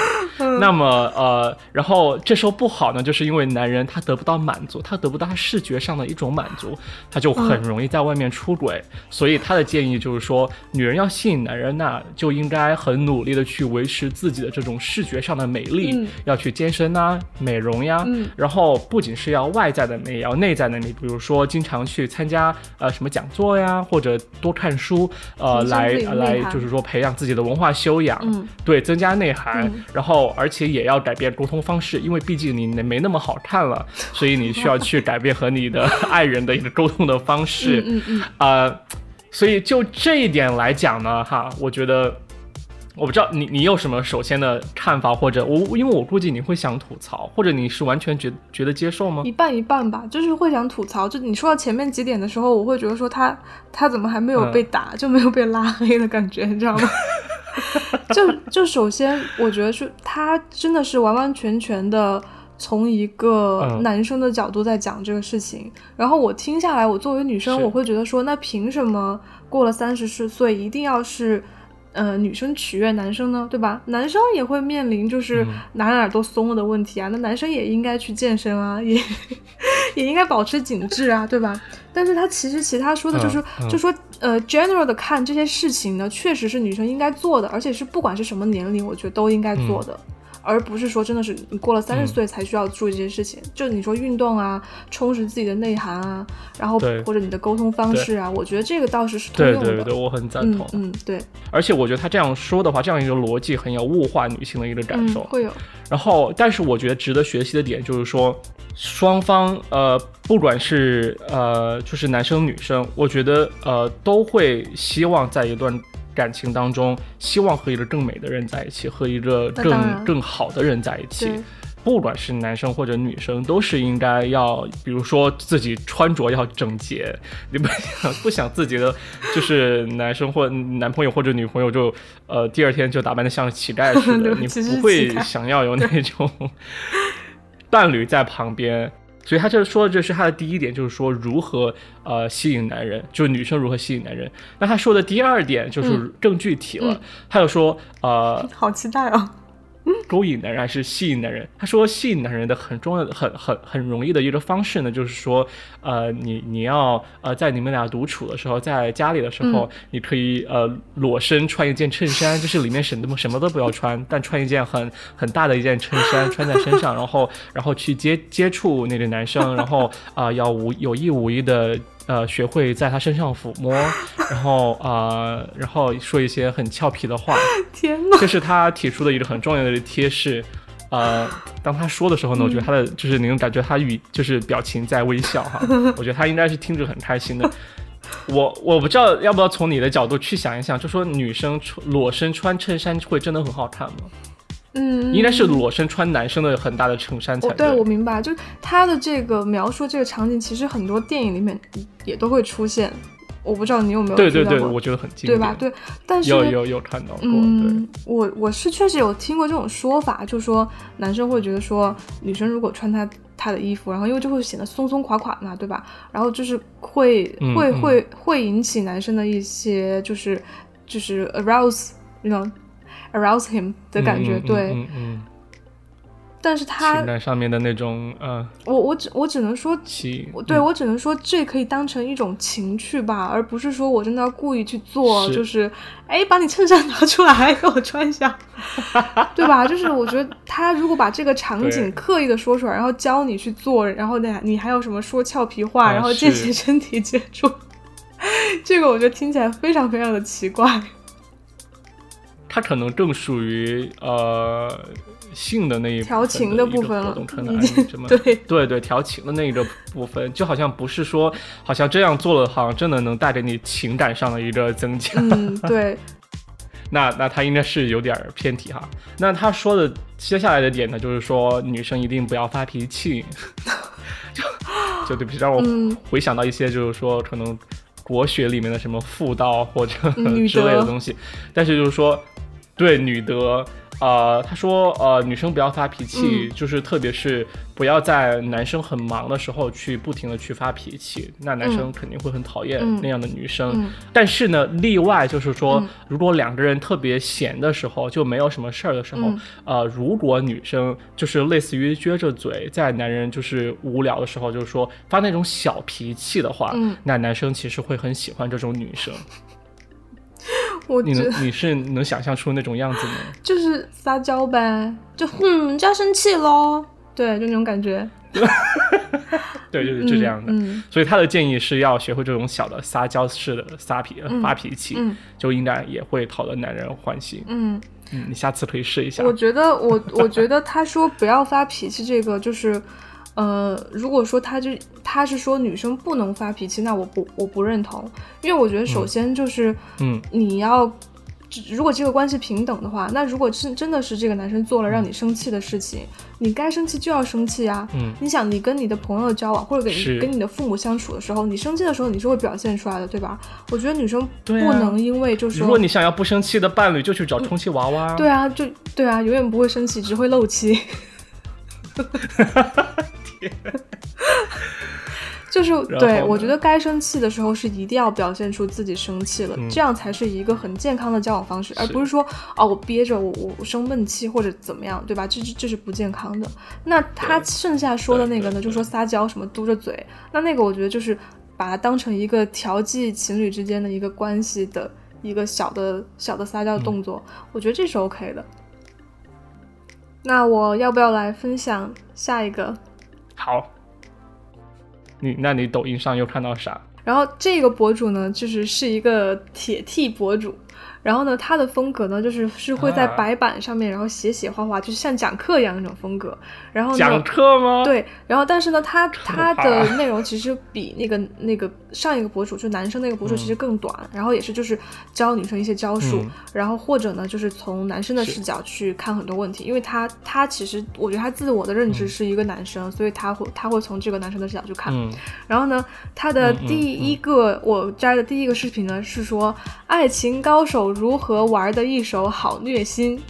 [SPEAKER 1] 那么呃，然后这时候不好呢，就是因为男人他得不到满足，他得不到他视觉上的一种满足，他就很容易在外面出轨。所以他的建议就是说，女人要吸引男人，那就应该很努力的去维持自己的这种视觉上的美丽，要去健身啊，美容。呀，然后不仅是要外在的美，也要内在的美。比如说，经常去参加呃什么讲座呀，或者多看书，呃，来来就是说培养自己的文化修养，对，增加内涵。然后，而且也要改变沟通方式，因为毕竟你没那么好看了，所以你需要去改变和你的爱人的一个沟通的方式。
[SPEAKER 2] 嗯嗯，
[SPEAKER 1] 呃，所以就这一点来讲呢，哈，我觉得。我不知道你你有什么首先的看法，或者我因为我估计你会想吐槽，或者你是完全觉觉得接受吗？
[SPEAKER 2] 一半一半吧，就是会想吐槽。就你说到前面几点的时候，我会觉得说他他怎么还没有被打，就没有被拉黑的感觉，你知道吗？就就首先我觉得是他真的是完完全全的从一个男生的角度在讲这个事情，然后我听下来，我作为女生，我会觉得说，那凭什么过了三十四岁一定要是？呃，女生取悦男生呢，对吧？男生也会面临就是哪哪都松了的问题啊，那男生也应该去健身啊，也 也应该保持紧致啊，对吧？但是他其实其他说的就是，就说呃，general 的看这些事情呢，确实是女生应该做的，而且是不管是什么年龄，我觉得都应该做的。而不是说真的是你过了三十岁才需要注意这些事情，就你说运动啊，充实自己的内涵啊，然后或者你的沟通方式啊，我觉得这个倒是是通用
[SPEAKER 1] 的。对对对，我很赞同。
[SPEAKER 2] 嗯，对。
[SPEAKER 1] 而且我觉得他这样说的话，这样一个逻辑很有物化女性的一个感受。
[SPEAKER 2] 会有。
[SPEAKER 1] 然后，但是我觉得值得学习的点就是说，双方呃，不管是呃，就是男生女生，我觉得呃，都会希望在一段。感情当中，希望和一个更美的人在一起，和一个更更好的人在一起。不管是男生或者女生，都是应该要，比如说自己穿着要整洁。你不想不想自己的就是男生或男朋友或者女朋友就呃第二天就打扮的像乞丐似的？你 不会想要有那种 伴侣在旁边。所以他这说的这是他的第一点，就是说如何呃吸引男人，就是女生如何吸引男人。那他说的第二点就是更具体了，他就说呃，
[SPEAKER 2] 好期待哦。
[SPEAKER 1] 勾引男人还是吸引男人？他说吸引男人的很重要的、很很很容易的一个方式呢，就是说，呃，你你要呃在你们俩独处的时候，在家里的时候，你可以呃裸身穿一件衬衫，就是里面什么什么都不要穿，但穿一件很很大的一件衬衫 穿在身上，然后然后去接接触那个男生，然后啊要无有意无意的。呃，学会在他身上抚摸，然后啊，然后说一些很俏皮的话。
[SPEAKER 2] 天哪！
[SPEAKER 1] 这是他提出的一个很重要的贴士。呃，当他说的时候呢，我觉得他的就是你能感觉他语就是表情在微笑哈。我觉得他应该是听着很开心的。我我不知道要不要从你的角度去想一想，就说女生裸身穿衬衫会真的很好看吗？
[SPEAKER 2] 嗯，
[SPEAKER 1] 应该是裸身穿男生的很大的衬衫才
[SPEAKER 2] 对。我明白，就他的这个描述这个场景，其实很多电影里面也都会出现。我不知道你有没有
[SPEAKER 1] 对对对，我觉得很经典，
[SPEAKER 2] 对吧？对，但是
[SPEAKER 1] 有有有看到过。
[SPEAKER 2] 嗯，我我是确实有听过这种说法，就说男生会觉得说女生如果穿他他的衣服，然后因为就会显得松松垮垮嘛，对吧？然后就是会会会会引起男生的一些就是就是 arouse，那种。Arouse him 的感觉，对，但是他
[SPEAKER 1] 情感上面的那种，呃，
[SPEAKER 2] 我我只我只能说，对我只能说这可以当成一种情趣吧，而不是说我真的要故意去做，就是哎，把你衬衫拿出来 给我穿一下，对吧？就是我觉得他如果把这个场景刻意的说出来，然后教你去做，然后呢，你还有什么说俏皮话，然后间接身体接触，这个我觉得听起来非常非常的奇怪。
[SPEAKER 1] 他可能更属于呃性的那一
[SPEAKER 2] 调情
[SPEAKER 1] 的
[SPEAKER 2] 部分了，
[SPEAKER 1] 对对对，调情的那一个部分，就好像不是说，好像这样做了，好像真的能带给你情感上的一个增加。
[SPEAKER 2] 嗯，对。
[SPEAKER 1] 那那他应该是有点偏题哈。那他说的接下来的点呢，就是说女生一定不要发脾气，就就对不起，让我回想到一些，就是说可能国学里面的什么妇道或者之类的东西，但是就是说。对女德，呃，他说，呃，女生不要发脾气，就是特别是不要在男生很忙的时候去不停的去发脾气，那男生肯定会很讨厌那样的女生。但是呢，例外就是说，如果两个人特别闲的时候，就没有什么事儿的时候，呃，如果女生就是类似于撅着嘴，在男人就是无聊的时候，就是说发那种小脾气的话，那男生其实会很喜欢这种女生。
[SPEAKER 2] 我
[SPEAKER 1] 你能你是能想象出那种样子吗？
[SPEAKER 2] 就是撒娇呗，就哼，就要生气喽，对，就那种感觉。
[SPEAKER 1] 对，就是就这样的。所以他的建议是要学会这种小的撒娇式的撒脾发脾气，就应该也会讨得男人欢心。嗯嗯，你下次可以试一下。
[SPEAKER 2] 我觉得我我觉得他说不要发脾气，这个就是。呃，如果说他就他是说女生不能发脾气，那我不我不认同，因为我觉得首先就是，嗯，你要如果这个关系平等的话，那如果是真的是这个男生做了让你生气的事情，你该生气就要生气啊。嗯，你想你跟你的朋友交往或者跟跟你的父母相处的时候，你生气的时候你是会表现出来的，对吧？我觉得女生不能因为就是
[SPEAKER 1] 如果你想要不生气的伴侣，就去找充气娃娃。
[SPEAKER 2] 对啊，就对啊，永远不会生气，只会漏气。就是对我觉得该生气的时候是一定要表现出自己生气了，这样才是一个很健康的交往方式，而不是说哦我憋着我我生闷气或者怎么样，对吧？这这是不健康的。那他剩下说的那个呢，就说撒娇什么嘟着嘴，那那个我觉得就是把它当成一个调剂情侣之间的一个关系的一个小的小的撒娇动作，我觉得这是 OK 的。那我要不要来分享下一个？
[SPEAKER 1] 好，你那你抖音上又看到啥？
[SPEAKER 2] 然后这个博主呢，就是是一个铁 T 博主。然后呢，他的风格呢，就是是会在白板上面，然后写写画画，就是像讲课一样那种风格。然后
[SPEAKER 1] 讲课吗？
[SPEAKER 2] 对。然后，但是呢，他他的内容其实比那个那个上一个博主，就男生那个博主其实更短。然后也是就是教女生一些招数，然后或者呢，就是从男生的视角去看很多问题。因为他他其实我觉得他自我的认知是一个男生，所以他会他会从这个男生的视角去看。然后呢，他的第一个我摘的第一个视频呢是说爱情高手。如何玩的一手好虐心，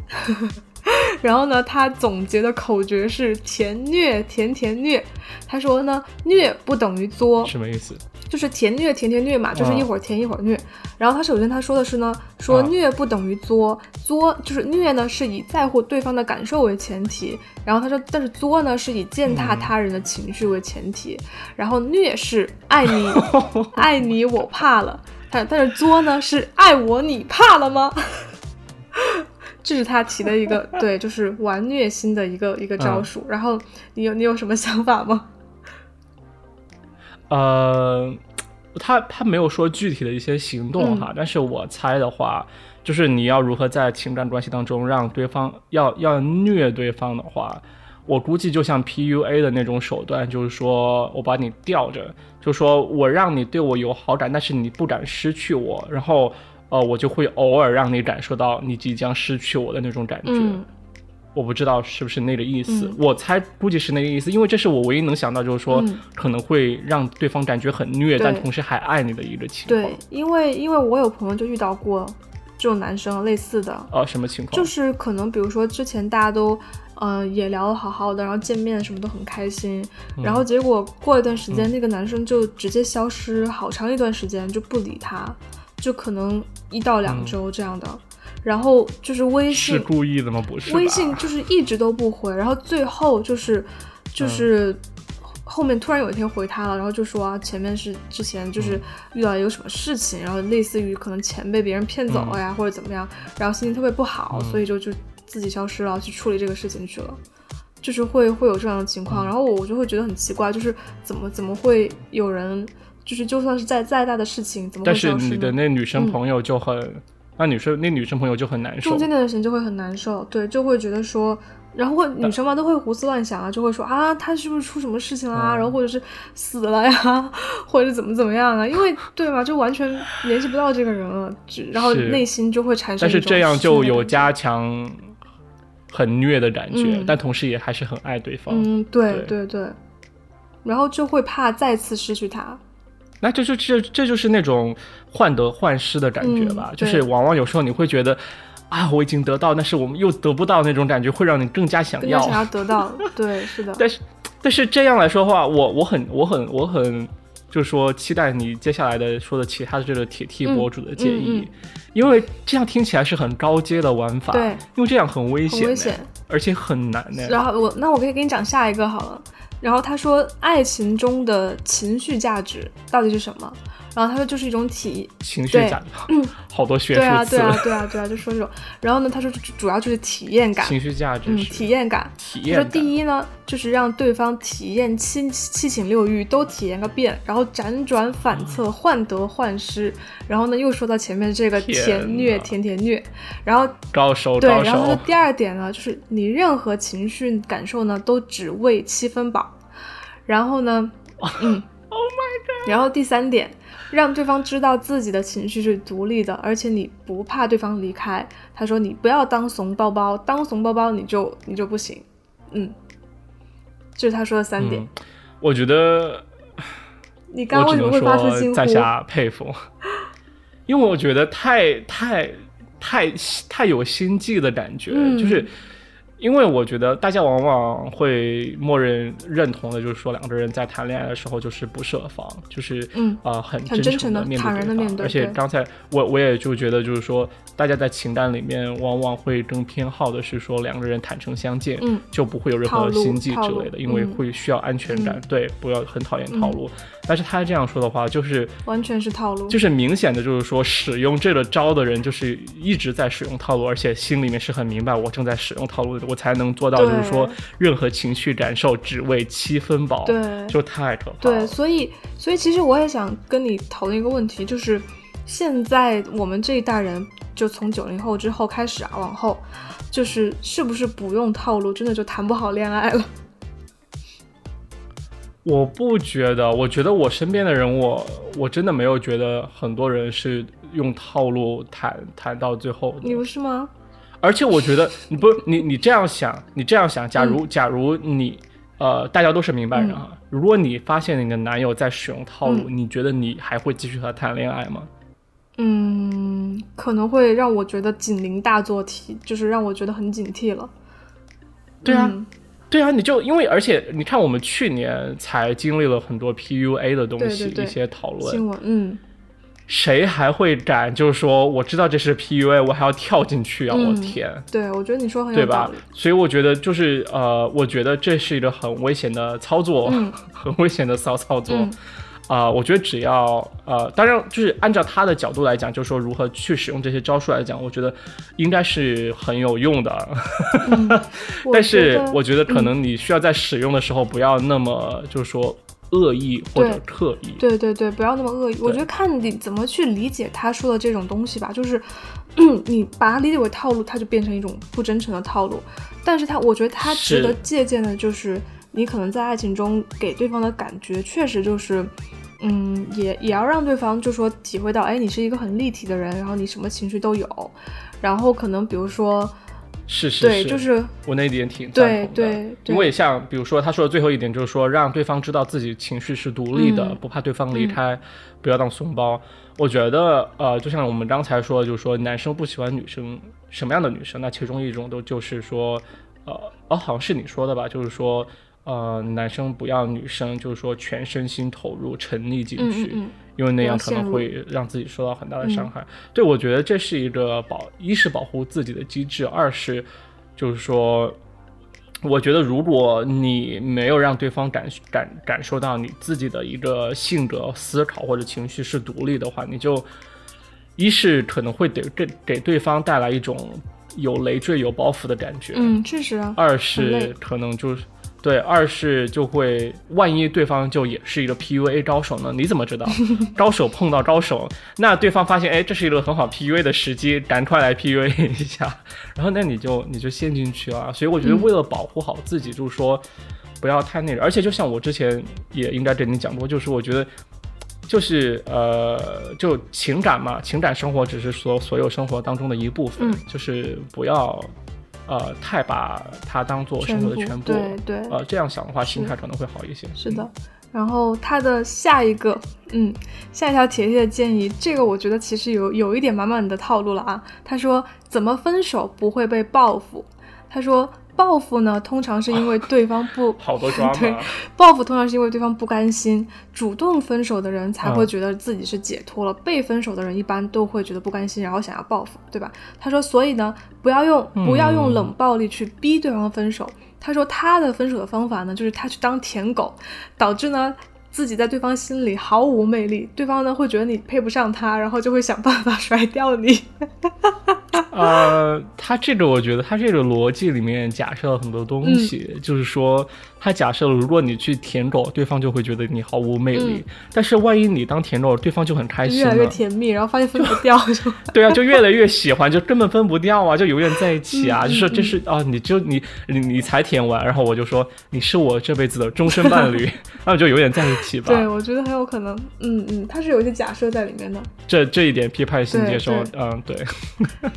[SPEAKER 2] 然后呢？他总结的口诀是甜虐甜甜虐。他说呢，虐不等于作，
[SPEAKER 1] 什么意思？
[SPEAKER 2] 就是甜虐甜甜虐嘛，就是一会儿甜一会儿虐。然后他首先他说的是呢，说虐不等于作，作就是虐呢是以在乎对方的感受为前提。然后他说，但是作呢是以践踏他人的情绪为前提。然后虐是爱你 爱你我怕了。但是作呢是爱我你怕了吗？这是他提的一个对，就是玩虐心的一个一个招数。然后你有你有什么想法吗？
[SPEAKER 1] 呃，他他没有说具体的一些行动哈，但是我猜的话，就是你要如何在情感关系当中让对方要要虐对方的话。我估计就像 PUA 的那种手段，就是说我把你吊着，就说我让你对我有好感，但是你不敢失去我，然后呃，我就会偶尔让你感受到你即将失去我的那种感觉。我不知道是不是那个意思，我猜估计是那个意思，因为这是我唯一能想到，就是说可能会让对方感觉很虐，但同时还爱你的一个情
[SPEAKER 2] 况。对，因为因为我有朋友就遇到过这种男生类似的。
[SPEAKER 1] 呃，什么情况？
[SPEAKER 2] 就是可能比如说之前大家都。呃，也聊得好好的，然后见面什么都很开心，然后结果过一段时间，那个男生就直接消失，好长一段时间就不理他，就可能一到两周这样的，然后就是微信
[SPEAKER 1] 是故意的吗？不是，
[SPEAKER 2] 微信就是一直都不回，然后最后就是就是后面突然有一天回他了，然后就说前面是之前就是遇到一个什么事情，然后类似于可能钱被别人骗走了呀，或者怎么样，然后心情特别不好，所以就就。自己消失了，去处理这个事情去了，就是会会有这样的情况，然后我我就会觉得很奇怪，就是怎么怎么会有人，就是就算是再再大的事情，怎么
[SPEAKER 1] 但是你的那女生朋友就很，那女生那女生朋友就很难受，
[SPEAKER 2] 中间那段时间就会很难受，对，就会觉得说。然后会女生嘛都会胡思乱想啊，就会说啊他是不是出什么事情啦？然后或者是死了呀，或者是怎么怎么样啊？因为对吧，就完全联系不到这个人了，然后内心就会产
[SPEAKER 1] 生。但是这样就有加强很虐的感觉，但同时也还是很爱对方。
[SPEAKER 2] 嗯，对对对。然后就会怕再次失去他。
[SPEAKER 1] 那这就这这就是那种患得患失的感觉吧？就是往往有时候你会觉得。啊，我已经得到，但是我们又得不到那种感觉，会让你更加想要，
[SPEAKER 2] 想要得到。对，是的。
[SPEAKER 1] 但是，但是这样来说的话，我我很我很我很，就是说期待你接下来的说的其他的这个铁 T 博主的建议，因为这样听起来是很高阶的玩法，
[SPEAKER 2] 对，
[SPEAKER 1] 因为这样很危险，
[SPEAKER 2] 危险，
[SPEAKER 1] 而且很难呢。
[SPEAKER 2] 然后我那我可以给你讲下一个好了。然后他说，爱情中的情绪价值到底是什么？然后他说就是一种体
[SPEAKER 1] 情绪价值，好多学术
[SPEAKER 2] 对啊对啊 对啊对啊，就说这种。然后呢，他说主要就是体验感，
[SPEAKER 1] 情绪价值，
[SPEAKER 2] 嗯，体验感。
[SPEAKER 1] 体验。
[SPEAKER 2] 他说第一呢，就是让对方体验七七情六欲都体验个遍，然后辗转反侧，患得患失。然后呢，又说到前面这个甜虐甜甜虐。然后
[SPEAKER 1] 高手
[SPEAKER 2] 对，然后第二点呢，就是你任何情绪感受呢，都只为七分饱。然后呢，嗯，
[SPEAKER 1] Oh my god！
[SPEAKER 2] 然后第三点。让对方知道自己的情绪是独立的，而且你不怕对方离开。他说：“你不要当怂包包，当怂包包你就你就不行。”嗯，这是他说的三点。
[SPEAKER 1] 我觉得
[SPEAKER 2] 你刚为什么会发出惊呼？
[SPEAKER 1] 在下佩服，因为我觉得太太太太有心计的感觉，就是。因为我觉得大家往往会默认认同的，就是说两个人在谈恋爱的时候就是不设防，就是
[SPEAKER 2] 嗯
[SPEAKER 1] 啊很
[SPEAKER 2] 真诚
[SPEAKER 1] 的面对
[SPEAKER 2] 对方。
[SPEAKER 1] 而且刚才我我也就觉得，就是说大家在情感里面往往会更偏好的是说两个人坦诚相见，
[SPEAKER 2] 嗯，
[SPEAKER 1] 就不会有任何心计之类的，因为会需要安全感，对，不要很讨厌套路。但是他这样说的话，就是
[SPEAKER 2] 完全是套路，
[SPEAKER 1] 就是明显的，就是说使用这个招的人就是一直在使用套路，而且心里面是很明白我正在使用套路，我才能做到，就是说任何情绪感受只为七分饱，
[SPEAKER 2] 对，
[SPEAKER 1] 就太可怕。
[SPEAKER 2] 对，所以，所以其实我也想跟你讨论一个问题，就是现在我们这一代人，就从九零后之后开始啊，往后，就是是不是不用套路，真的就谈不好恋爱了？
[SPEAKER 1] 我不觉得，我觉得我身边的人，我我真的没有觉得很多人是用套路谈谈到最后的。
[SPEAKER 2] 你不是吗？
[SPEAKER 1] 而且我觉得你不你你这样想，你这样想，假如假如你呃大家都是明白人啊，如果你发现你的男友在使用套路，你觉得你还会继续和他谈恋爱吗？
[SPEAKER 2] 嗯，可能会让我觉得警铃大作题，就是让我觉得很警惕了。
[SPEAKER 1] 对啊。对啊，你就因为而且你看，我们去年才经历了很多 PUA 的东西，一些讨论
[SPEAKER 2] 新闻，嗯，
[SPEAKER 1] 谁还会敢就是说我知道这是 PUA，我还要跳进去啊？我天！
[SPEAKER 2] 对，我觉得你说很
[SPEAKER 1] 有道理。所以我觉得就是呃，我觉得这是一个很危险的操作，很危险的骚操作。啊，我觉得只要呃，当然就是按照他的角度来讲，就是说如何去使用这些招数来讲，我觉得应该是很有用的。但是我觉得可能你需要在使用的时候不要那么就是说恶意或者刻意。
[SPEAKER 2] 对对对，不要那么恶意。我觉得看你怎么去理解他说的这种东西吧，就是嗯 你把它理解为套路，它就变成一种不真诚的套路。但是它，我觉得它值得借鉴的就是。你可能在爱情中给对方的感觉，确实就是，嗯，也也要让对方就说体会到，哎，你是一个很立体的人，然后你什么情绪都有，然后可能比如说，
[SPEAKER 1] 是是，
[SPEAKER 2] 对，就是
[SPEAKER 1] 我那一点挺
[SPEAKER 2] 对对，
[SPEAKER 1] 因为像比如说他说的最后一点就是说，让对方知道自己情绪是独立的，不怕对方离开，不要当怂包。我觉得，呃，就像我们刚才说的，就是说男生不喜欢女生什么样的女生，那其中一种都就是说，呃，哦，好像是你说的吧，就是说。呃，男生不要女生，就是说全身心投入、沉溺进去，因为那样可能会让自己受到很大的伤害。对，我觉得这是一个保，一是保护自己的机制，二是就是说，我觉得如果你没有让对方感感感受到你自己的一个性格、思考或者情绪是独立的话，你就一是可能会给给给对方带来一种有累赘、有包袱的感觉。
[SPEAKER 2] 嗯，确实啊。
[SPEAKER 1] 二是可能就是。对，二是就会，万一对方就也是一个 PUA 高手呢？你怎么知道？高手碰到高手，那对方发现，哎，这是一个很好 PUA 的时机，赶快来 PUA 一下，然后那你就你就陷进去了。所以我觉得，为了保护好自己，就是说不要太那个。而且就像我之前也应该跟你讲过，就是我觉得，就是呃，就情感嘛，情感生活只是说所有生活当中的一部分，就是不要。呃，太把它当做生活的全部，
[SPEAKER 2] 对对，
[SPEAKER 1] 呃，这样想的话，心态可能会好一些。
[SPEAKER 2] 是的，然后他的下一个，嗯，下一条铁铁的建议，这个我觉得其实有有一点满满的套路了啊。他说怎么分手不会被报复？他说。报复呢，通常是因为对方不
[SPEAKER 1] 好多抓
[SPEAKER 2] 对，报复通常是因为对方不甘心，主动分手的人才会觉得自己是解脱了，被分手的人一般都会觉得不甘心，然后想要报复，对吧？他说，所以呢，不要用不要用冷暴力去逼对方分手。他说他的分手的方法呢，就是他去当舔狗，导致呢自己在对方心里毫无魅力，对方呢会觉得你配不上他，然后就会想办法 甩掉你。
[SPEAKER 1] 呃，他这个我觉得他这个逻辑里面假设了很多东西，就是说他假设了如果你去舔狗，对方就会觉得你毫无魅力。但是万一你当舔狗，对方就很开心，
[SPEAKER 2] 越来越甜蜜，然后发现分不掉，就
[SPEAKER 1] 对啊，就越来越喜欢，就根本分不掉啊，就永远在一起啊。就是这是啊，你就你你你才舔完，然后我就说你是我这辈子的终身伴侣，那就永远在一起吧。
[SPEAKER 2] 对，我觉得很有可能，嗯嗯，他是有一些假设在里面的。
[SPEAKER 1] 这这一点批判性接受，嗯，对，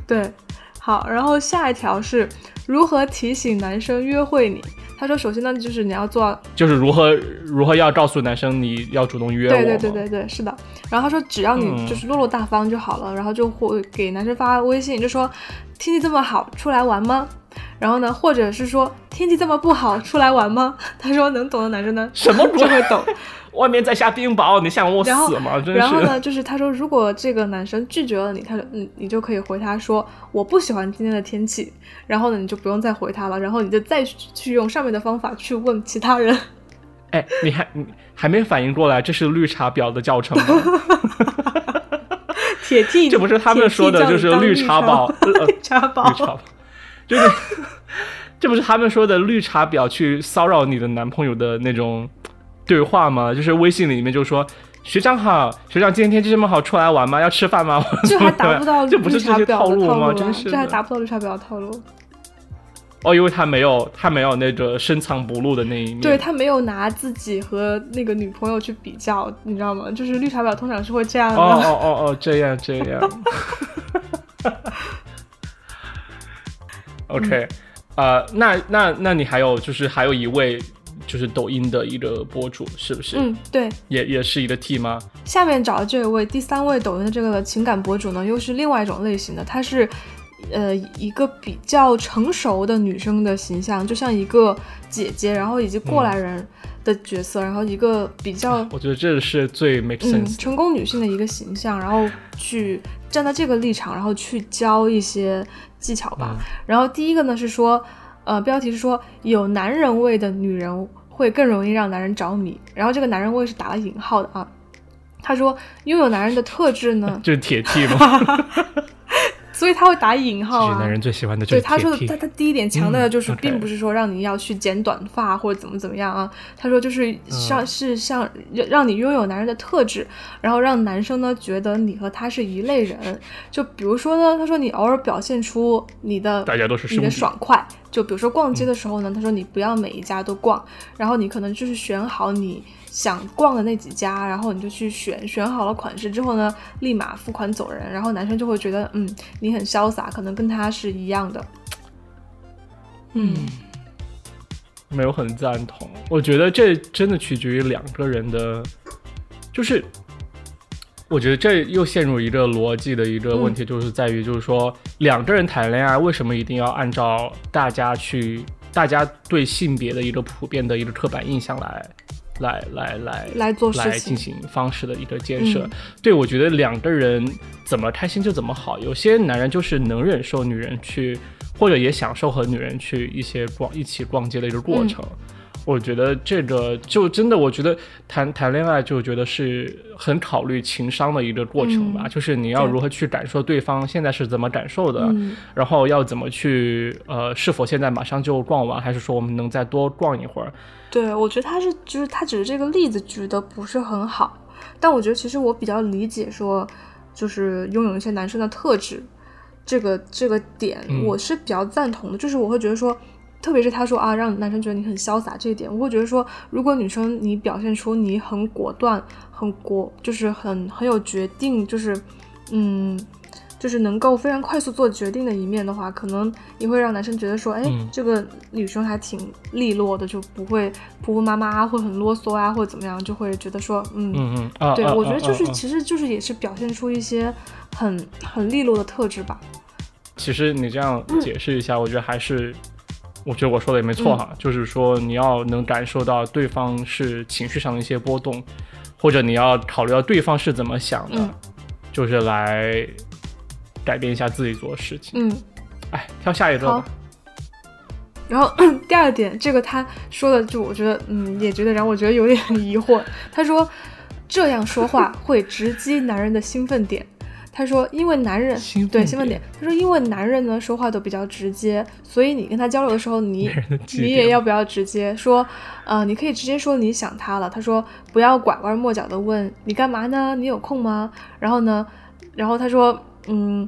[SPEAKER 2] 对。好，然后下一条是如何提醒男生约会你。他说，首先呢，就是你要做，
[SPEAKER 1] 就是如何如何要告诉男生你要主动约我。
[SPEAKER 2] 对对对对对，是的。然后他说，只要你就是落落大方就好了，然后就会给男生发微信，就说天气这么好，出来玩吗？然后呢，或者是说天气这么不好，出来玩吗？他说能懂的男生呢，
[SPEAKER 1] 什么
[SPEAKER 2] 不会懂。
[SPEAKER 1] 外面在下冰雹，你想我死吗？真是。
[SPEAKER 2] 然后呢，就是他说，如果这个男生拒绝了你，他嗯，你就可以回他说我不喜欢今天的天气。然后呢，你就不用再回他了。然后你就再去用上面的方法去问其他人。
[SPEAKER 1] 哎，你还你还没反应过来，这是绿茶婊的教程吗？
[SPEAKER 2] 铁 T，
[SPEAKER 1] 这不是他们说的，就是绿茶婊。
[SPEAKER 2] 绿茶婊，
[SPEAKER 1] 绿茶婊，就是，这不是他们说的绿茶婊去骚扰你的男朋友的那种。对话吗？就是微信里面就说学长好，学长今天天气这么好，出来玩吗？要吃饭吗？
[SPEAKER 2] 这还达不到
[SPEAKER 1] 这不是这些套
[SPEAKER 2] 路
[SPEAKER 1] 吗？真是，
[SPEAKER 2] 这还达不到绿茶婊的套路。
[SPEAKER 1] 哦，因为他没有，他没有那个深藏不露的那一面。
[SPEAKER 2] 对他没有拿自己和那个女朋友去比较，你知道吗？就是绿茶婊通常是会这样的。
[SPEAKER 1] 哦哦哦哦，这样这样。OK，呃，那那那你还有就是还有一位。就是抖音的一个博主，是不是？
[SPEAKER 2] 嗯，对，
[SPEAKER 1] 也也是一个 T 吗？
[SPEAKER 2] 下面找的这位第三位抖音的这个情感博主呢，又是另外一种类型的。她是，呃，一个比较成熟的女生的形象，就像一个姐姐，然后以及过来人的角色，然后一个比较，
[SPEAKER 1] 我觉得这是最 make sense，
[SPEAKER 2] 成功女性的一个形象，然后去站在这个立场，然后去教一些技巧吧。然后第一个呢是说，呃，标题是说有男人味的女人。会更容易让男人着迷，然后这个男人味是打了引号的啊。他说拥有男人的特质呢，
[SPEAKER 1] 就是铁 T 吗？
[SPEAKER 2] 所以他会打引号啊。
[SPEAKER 1] 男人最喜欢的就是
[SPEAKER 2] 对他说的，他他第一点强调的就是，并不是说让你要去剪短发或者怎么怎么样啊。他说就是像是像让你拥有男人的特质，然后让男生呢觉得你和他是一类人。就比如说呢，他说你偶尔表现出你的
[SPEAKER 1] 大家都是
[SPEAKER 2] 你的爽快。就比如说逛街的时候呢，他说你不要每一家都逛，然后你可能就是选好你想逛的那几家，然后你就去选，选好了款式之后呢，立马付款走人，然后男生就会觉得嗯你很潇洒，可能跟他是一样的。嗯，
[SPEAKER 1] 没有很赞同，我觉得这真的取决于两个人的，就是。我觉得这又陷入一个逻辑的一个问题，就是在于，就是说两个人谈恋爱，为什么一定要按照大家去，大家对性别的一个普遍的一个刻板印象来，来来来
[SPEAKER 2] 来做
[SPEAKER 1] 来进行方式的一个建设？对，我觉得两个人怎么开心就怎么好。有些男人就是能忍受女人去，或者也享受和女人去一些逛一起逛街的一个过程。我觉得这个就真的，我觉得谈谈恋爱就觉得是很考虑情商的一个过程吧，就是你要如何去感受对方现在是怎么感受的，然后要怎么去呃，是否现在马上就逛完，还是说我们能再多逛一会儿？
[SPEAKER 2] 对，我觉得他是就是他只是这个例子举的不是很好，但我觉得其实我比较理解说，就是拥有一些男生的特质，这个这个点我是比较赞同的，就是我会觉得说。特别是他说啊，让男生觉得你很潇洒这一点，我会觉得说，如果女生你表现出你很果断、很果，就是很很有决定，就是嗯，就是能够非常快速做决定的一面的话，可能也会让男生觉得说，哎，这个女生还挺利落的，就不会婆婆妈妈会很啰嗦啊，或者怎么样，就会觉得说，
[SPEAKER 1] 嗯嗯嗯，
[SPEAKER 2] 对我觉得就是，其实就是也是表现出一些很很利落的特质吧。
[SPEAKER 1] 其实你这样解释一下，我觉得还是。我觉得我说的也没错哈，就是说你要能感受到对方是情绪上的一些波动，或者你要考虑到对方是怎么想的，就是来改变一下自己做的事情。
[SPEAKER 2] 嗯，
[SPEAKER 1] 哎，挑下一个吧。
[SPEAKER 2] 然后第二点，这个他说的就我觉得，嗯，也觉得让我觉得有点 疑惑。他说这样说话会直击男人的兴奋点。他说：“因为男人对兴奋点。”他说：“因为男人呢说话都比较直接，所以你跟他交流的时候，你你也要不要直接说？呃，你可以直接说你想他了。”他说：“不要拐弯抹角的问你干嘛呢？你有空吗？”然后呢，然后他说：“嗯，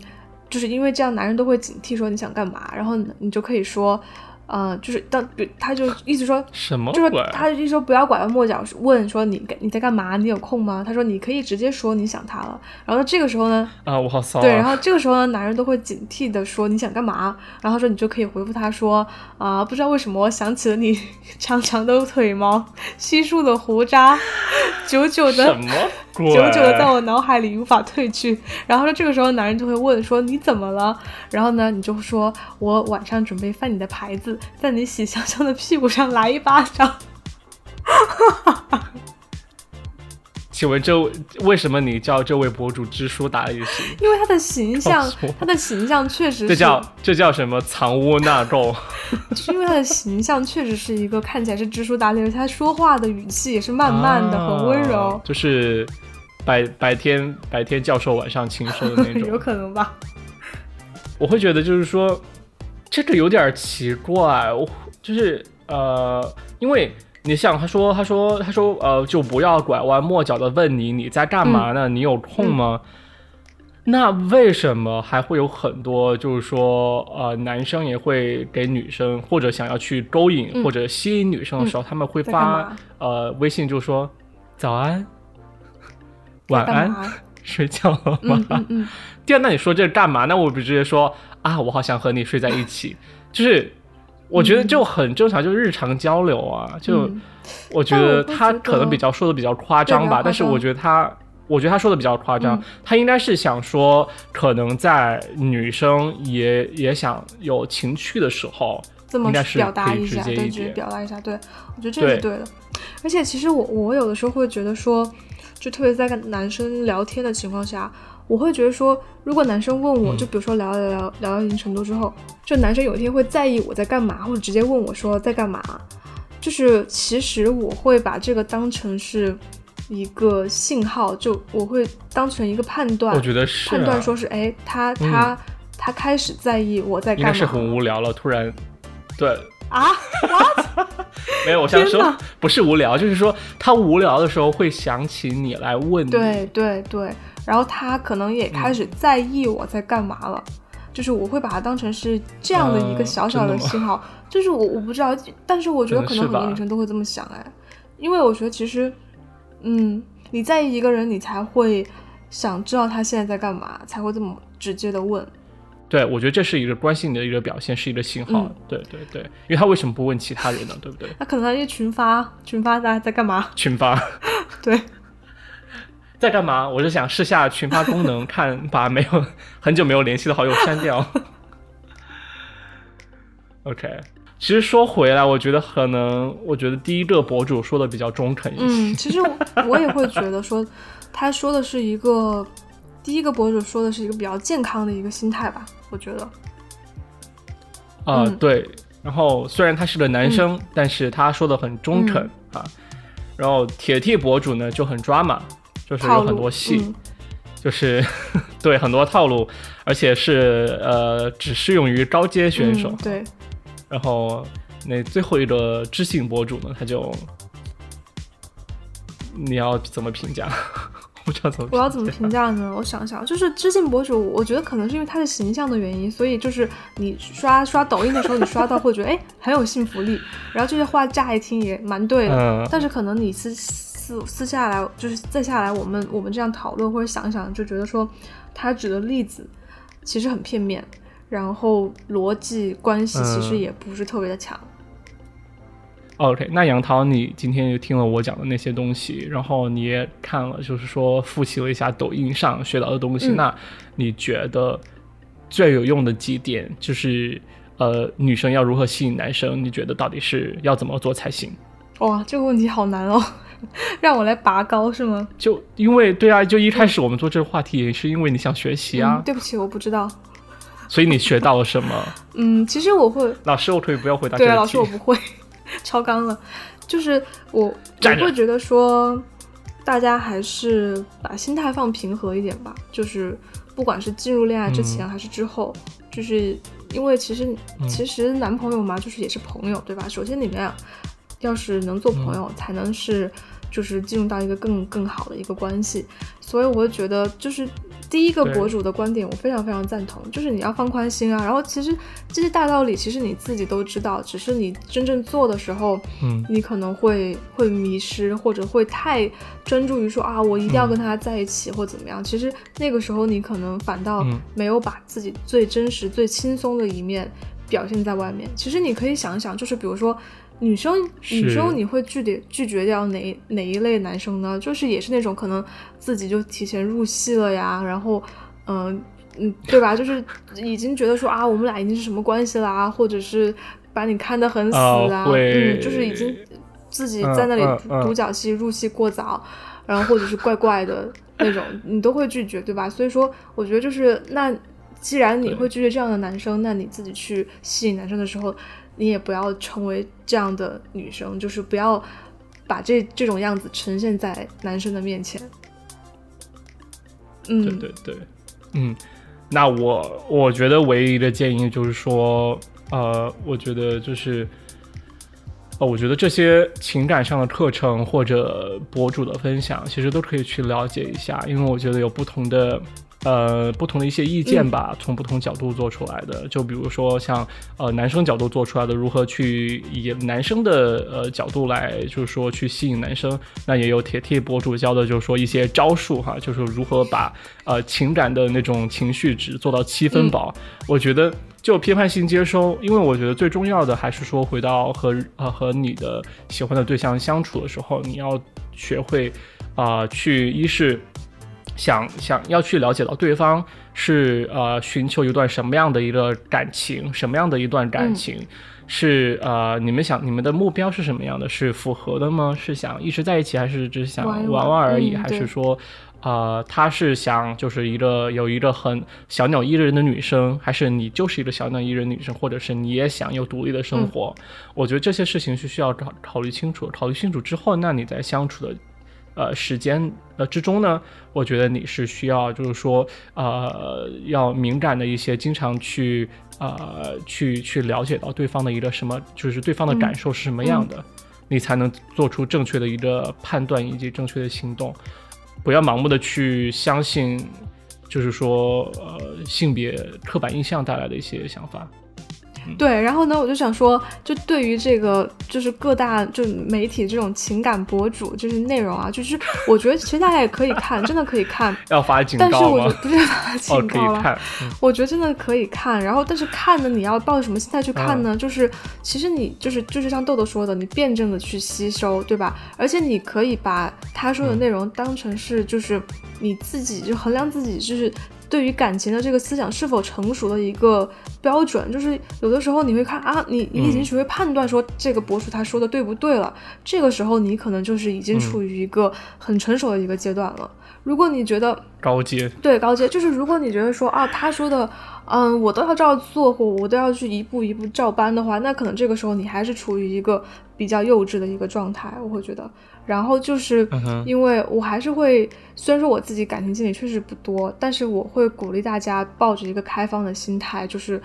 [SPEAKER 2] 就是因为这样，男人都会警惕说你想干嘛。然后你就可以说。”嗯，就是当，他就意思说
[SPEAKER 1] 什么？
[SPEAKER 2] 就是他意思说不要拐弯抹角问说你你在干嘛？你有空吗？他说你可以直接说你想他了。然后这个时候呢，
[SPEAKER 1] 啊，我好骚。
[SPEAKER 2] 对，然后这个时候呢，男人都会警惕的说你想干嘛？然后说你就可以回复他说啊，不知道为什么我想起了你 长长的腿毛、稀疏的胡渣，久久的
[SPEAKER 1] 什么？
[SPEAKER 2] 久久的在我脑海里无法褪去，然后呢这个时候男人就会问说你怎么了？然后呢你就说我晚上准备翻你的牌子，在你洗香香的屁股上来一巴掌。
[SPEAKER 1] 请问这为什么你叫这位博主知书达理是？
[SPEAKER 2] 因为他的形象，他的形象确实
[SPEAKER 1] 这叫这叫什么藏污纳垢？
[SPEAKER 2] 就是因为他的形象确实是一个看起来是知书达理，而且他说话的语气也是慢慢的，很温柔，
[SPEAKER 1] 就是。白白天白天教授，晚上禽兽 的那种，
[SPEAKER 2] 有可能吧？
[SPEAKER 1] 我会觉得就是说，这个有点奇怪。我就是呃，因为你想，他说他说他说呃，就不要拐弯抹角的问你你在干嘛呢？你有空吗？那为什么还会有很多就是说呃，男生也会给女生或者想要去勾引或者吸引女生的时候，他们会发呃微信，就说早安。晚安，睡觉了吗？
[SPEAKER 2] 嗯嗯。
[SPEAKER 1] 第二，那你说这干嘛？那我不直接说啊，我好想和你睡在一起。就是我觉得就很正常，就是日常交流啊。就我觉得他可能比较说的比较夸张吧，但是我觉得他，我觉得他说的比较夸张。他应该是想说，可能在女生也也想有情趣的时候，
[SPEAKER 2] 这么表达
[SPEAKER 1] 一
[SPEAKER 2] 下，
[SPEAKER 1] 对，
[SPEAKER 2] 直接表达一下。对，我觉得这是对的。而且其实我我有的时候会觉得说。就特别在跟男生聊天的情况下，我会觉得说，如果男生问我，就比如说聊聊聊聊到一定程度之后，就男生有一天会在意我在干嘛，或者直接问我说在干嘛，就是其实我会把这个当成是一个信号，就我会当成一个判断，
[SPEAKER 1] 我觉得是
[SPEAKER 2] 判断说是哎，他他他开始在意我在干嘛，
[SPEAKER 1] 应该是很无聊了，突然对。
[SPEAKER 2] 啊，
[SPEAKER 1] 没有，我想说不是无聊，就是说他无聊的时候会想起你来问你。
[SPEAKER 2] 对对对，然后他可能也开始在意我在干嘛了，就是我会把它当成是这样的一个小小的信号，就是我我不知道，但是我觉得可能很多女生都会这么想哎，因为我觉得其实，嗯，你在意一个人，你才会想知道他现在在干嘛，才会这么直接的问。
[SPEAKER 1] 对，我觉得这是一个关心你的一个表现，是一个信号。对对对，因为他为什么不问其他人呢？对不对？
[SPEAKER 2] 他可能他就群发，群发在在干嘛？
[SPEAKER 1] 群发，
[SPEAKER 2] 对，
[SPEAKER 1] 在干嘛？我是想试下群发功能，看把没有很久没有联系的好友删掉。OK，其实说回来，我觉得可能，我觉得第一个博主说的比较中肯一些。
[SPEAKER 2] 嗯，其实我也会觉得说，他说的是一个。第一个博主说的是一个比较健康的一个心态吧，我觉得。
[SPEAKER 1] 啊，对。然后虽然他是个男生，但是他说的很中肯啊。然后铁 T 博主呢就很抓马，就是有很多戏，就是 对很多套路，而且是呃只适用于高阶选手。
[SPEAKER 2] 对。
[SPEAKER 1] 然后那最后一个知性博主呢，他就你要怎么评价？
[SPEAKER 2] 我要怎么评价呢？我想想，就是知性博主，我觉得可能是因为他的形象的原因，所以就是你刷刷抖音的时候，你刷到会觉得 哎很有信服力，然后这些话乍一听也蛮对的，但是可能你私私私下来，就是再下来我们我们这样讨论或者想想，就觉得说他举的例子其实很片面，然后逻辑关系其实也不是特别的强。
[SPEAKER 1] OK，那杨涛，你今天又听了我讲的那些东西，然后你也看了，就是说复习了一下抖音上学到的东西，那你觉得最有用的几点，就是呃，女生要如何吸引男生？你觉得到底是要怎么做才行？
[SPEAKER 2] 哇，这个问题好难哦，让我来拔高是吗？
[SPEAKER 1] 就因为对啊，就一开始我们做这个话题也是因为你想学习啊。
[SPEAKER 2] 对不起，我不知道。
[SPEAKER 1] 所以你学到了什么？
[SPEAKER 2] 嗯，其实我会。
[SPEAKER 1] 老师，我可以不要回答这个
[SPEAKER 2] 题。对，老师，我不会。超纲了，就是我我会觉得说，大家还是把心态放平和一点吧。就是不管是进入恋爱之前还是之后，就是因为其实其实男朋友嘛，就是也是朋友，对吧？首先你们俩要是能做朋友，才能是就是进入到一个更更好的一个关系。所以我会觉得就是。第一个博主的观点我非常非常赞同，就是你要放宽心啊。然后其实这些大道理其实你自己都知道，只是你真正做的时候，嗯，你可能会会迷失，或者会太专注于说啊，我一定要跟他在一起或怎么样。其实那个时候你可能反倒没有把自己最真实、最轻松的一面表现在外面。其实你可以想想，就是比如说。女生，女生，你会拒绝拒绝掉哪哪一类男生呢？就是也是那种可能自己就提前入戏了呀，然后，嗯嗯，对吧？就是已经觉得说啊，我们俩已经是什么关系啦，或者是把你看得很死啊，嗯，就是已经自己在那里独角戏入戏过早，然后或者是怪怪的那种，你都会拒绝，对吧？所以说，我觉得就是那既然你会拒绝这样的男生，那你自己去吸引男生的时候。你也不要成为这样的女生，就是不要把这这种样子呈现在男生的面前。
[SPEAKER 1] 嗯，对对对，嗯，那我我觉得唯一的建议就是说，呃，我觉得就是，呃，我觉得这些情感上的课程或者博主的分享，其实都可以去了解一下，因为我觉得有不同的。呃，不同的一些意见吧，从不同角度做出来的。就比如说像呃男生角度做出来的，如何去以男生的呃角度来，就是说去吸引男生。那也有铁 T 博主教的，就是说一些招数哈，就是如何把呃情感的那种情绪值做到七分饱。我觉得就批判性接收，因为我觉得最重要的还是说回到和呃和你的喜欢的对象相处的时候，你要学会啊去一是。想想要去了解到对方是呃寻求一段什么样的一个感情，什么样的一段感情，是呃你们想你们的目标是什么样的？是符合的吗？是想一直在一起，还是只是想玩玩而已？还是说，呃他是想就是一个有一个很小鸟依人的女生，还是你就是一个小鸟依人女生，或者是你也想有独立的生活？我觉得这些事情是需要考考虑清楚，考虑清楚之后，那你在相处的。呃，时间呃之中呢，我觉得你是需要，就是说，呃，要敏感的一些，经常去呃去去了解到对方的一个什么，就是对方的感受是什么样的，你才能做出正确的一个判断以及正确的行动，不要盲目的去相信，就是说呃性别刻板印象带来的一些想法。
[SPEAKER 2] 对，然后呢，我就想说，就对于这个，就是各大就媒体这种情感博主，就是内容啊，就是我觉得其实大家也可以看，真的可以看。
[SPEAKER 1] 要发警告
[SPEAKER 2] 但是我觉得不是发警告
[SPEAKER 1] 了。
[SPEAKER 2] 我觉得真的可以看，然后但是看呢，你要抱着什么心态去看呢？就是其实你就是就是像豆豆说的，你辩证的去吸收，对吧？而且你可以把他说的内容当成是就是你自己就衡量自己就是。对于感情的这个思想是否成熟的一个标准，就是有的时候你会看啊，你你已经学会判断说这个博主他说的对不对了，这个时候你可能就是已经处于一个很成熟的一个阶段了。如果你觉得
[SPEAKER 1] 高阶，
[SPEAKER 2] 对高阶，就是如果你觉得说啊，他说的，嗯，我都要照做或我都要去一步一步照搬的话，那可能这个时候你还是处于一个比较幼稚的一个状态，我会觉得。然后就是，因为我还是会，虽然说我自己感情经历确实不多，但是我会鼓励大家抱着一个开放的心态，就是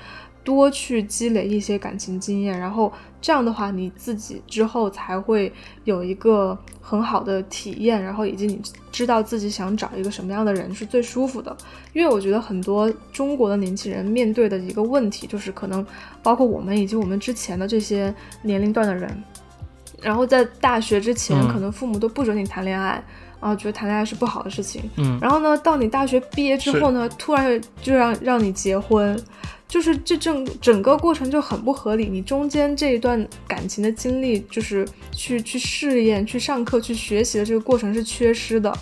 [SPEAKER 2] 多去积累一些感情经验，然后这样的话，你自己之后才会有一个很好的体验，然后以及你知道自己想找一个什么样的人是最舒服的。因为我觉得很多中国的年轻人面对的一个问题，就是可能包括我们以及我们之前的这些年龄段的人。然后在大学之前，可能父母都不准你谈恋爱，啊，觉得谈恋爱是不好的事情。
[SPEAKER 1] 嗯，
[SPEAKER 2] 然后呢，到你大学毕业之后呢，突然就让让你结婚，就是这整整个过程就很不合理。你中间这一段感情的经历，就是去去试验、去上课、去学习的这个过程是缺失的。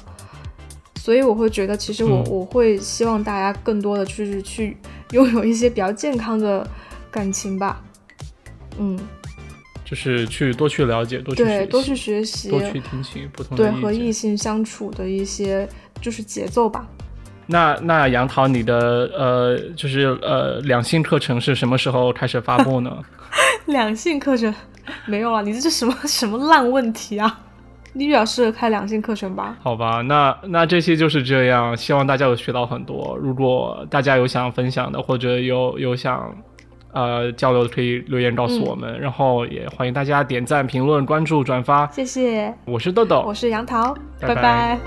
[SPEAKER 2] 所以我会觉得，其实我我会希望大家更多的就是去拥有一些比较健康的感情吧。嗯。
[SPEAKER 1] 就是去多去了解，多去
[SPEAKER 2] 对，多去学习，
[SPEAKER 1] 多去听取不同的
[SPEAKER 2] 对和异性相处的一些就是节奏吧。
[SPEAKER 1] 那那杨桃，你的呃，就是呃，两性课程是什么时候开始发布呢？
[SPEAKER 2] 两性课程没有啊，你这是什么什么烂问题啊？你比较适合开两性课程吧？
[SPEAKER 1] 好吧，那那这期就是这样，希望大家有学到很多。如果大家有想分享的，或者有有想。呃，交流的可以留言告诉我们，然后也欢迎大家点赞、评论、关注、转发。
[SPEAKER 2] 谢谢，
[SPEAKER 1] 我是豆豆，
[SPEAKER 2] 我是杨桃，
[SPEAKER 1] 拜
[SPEAKER 2] 拜。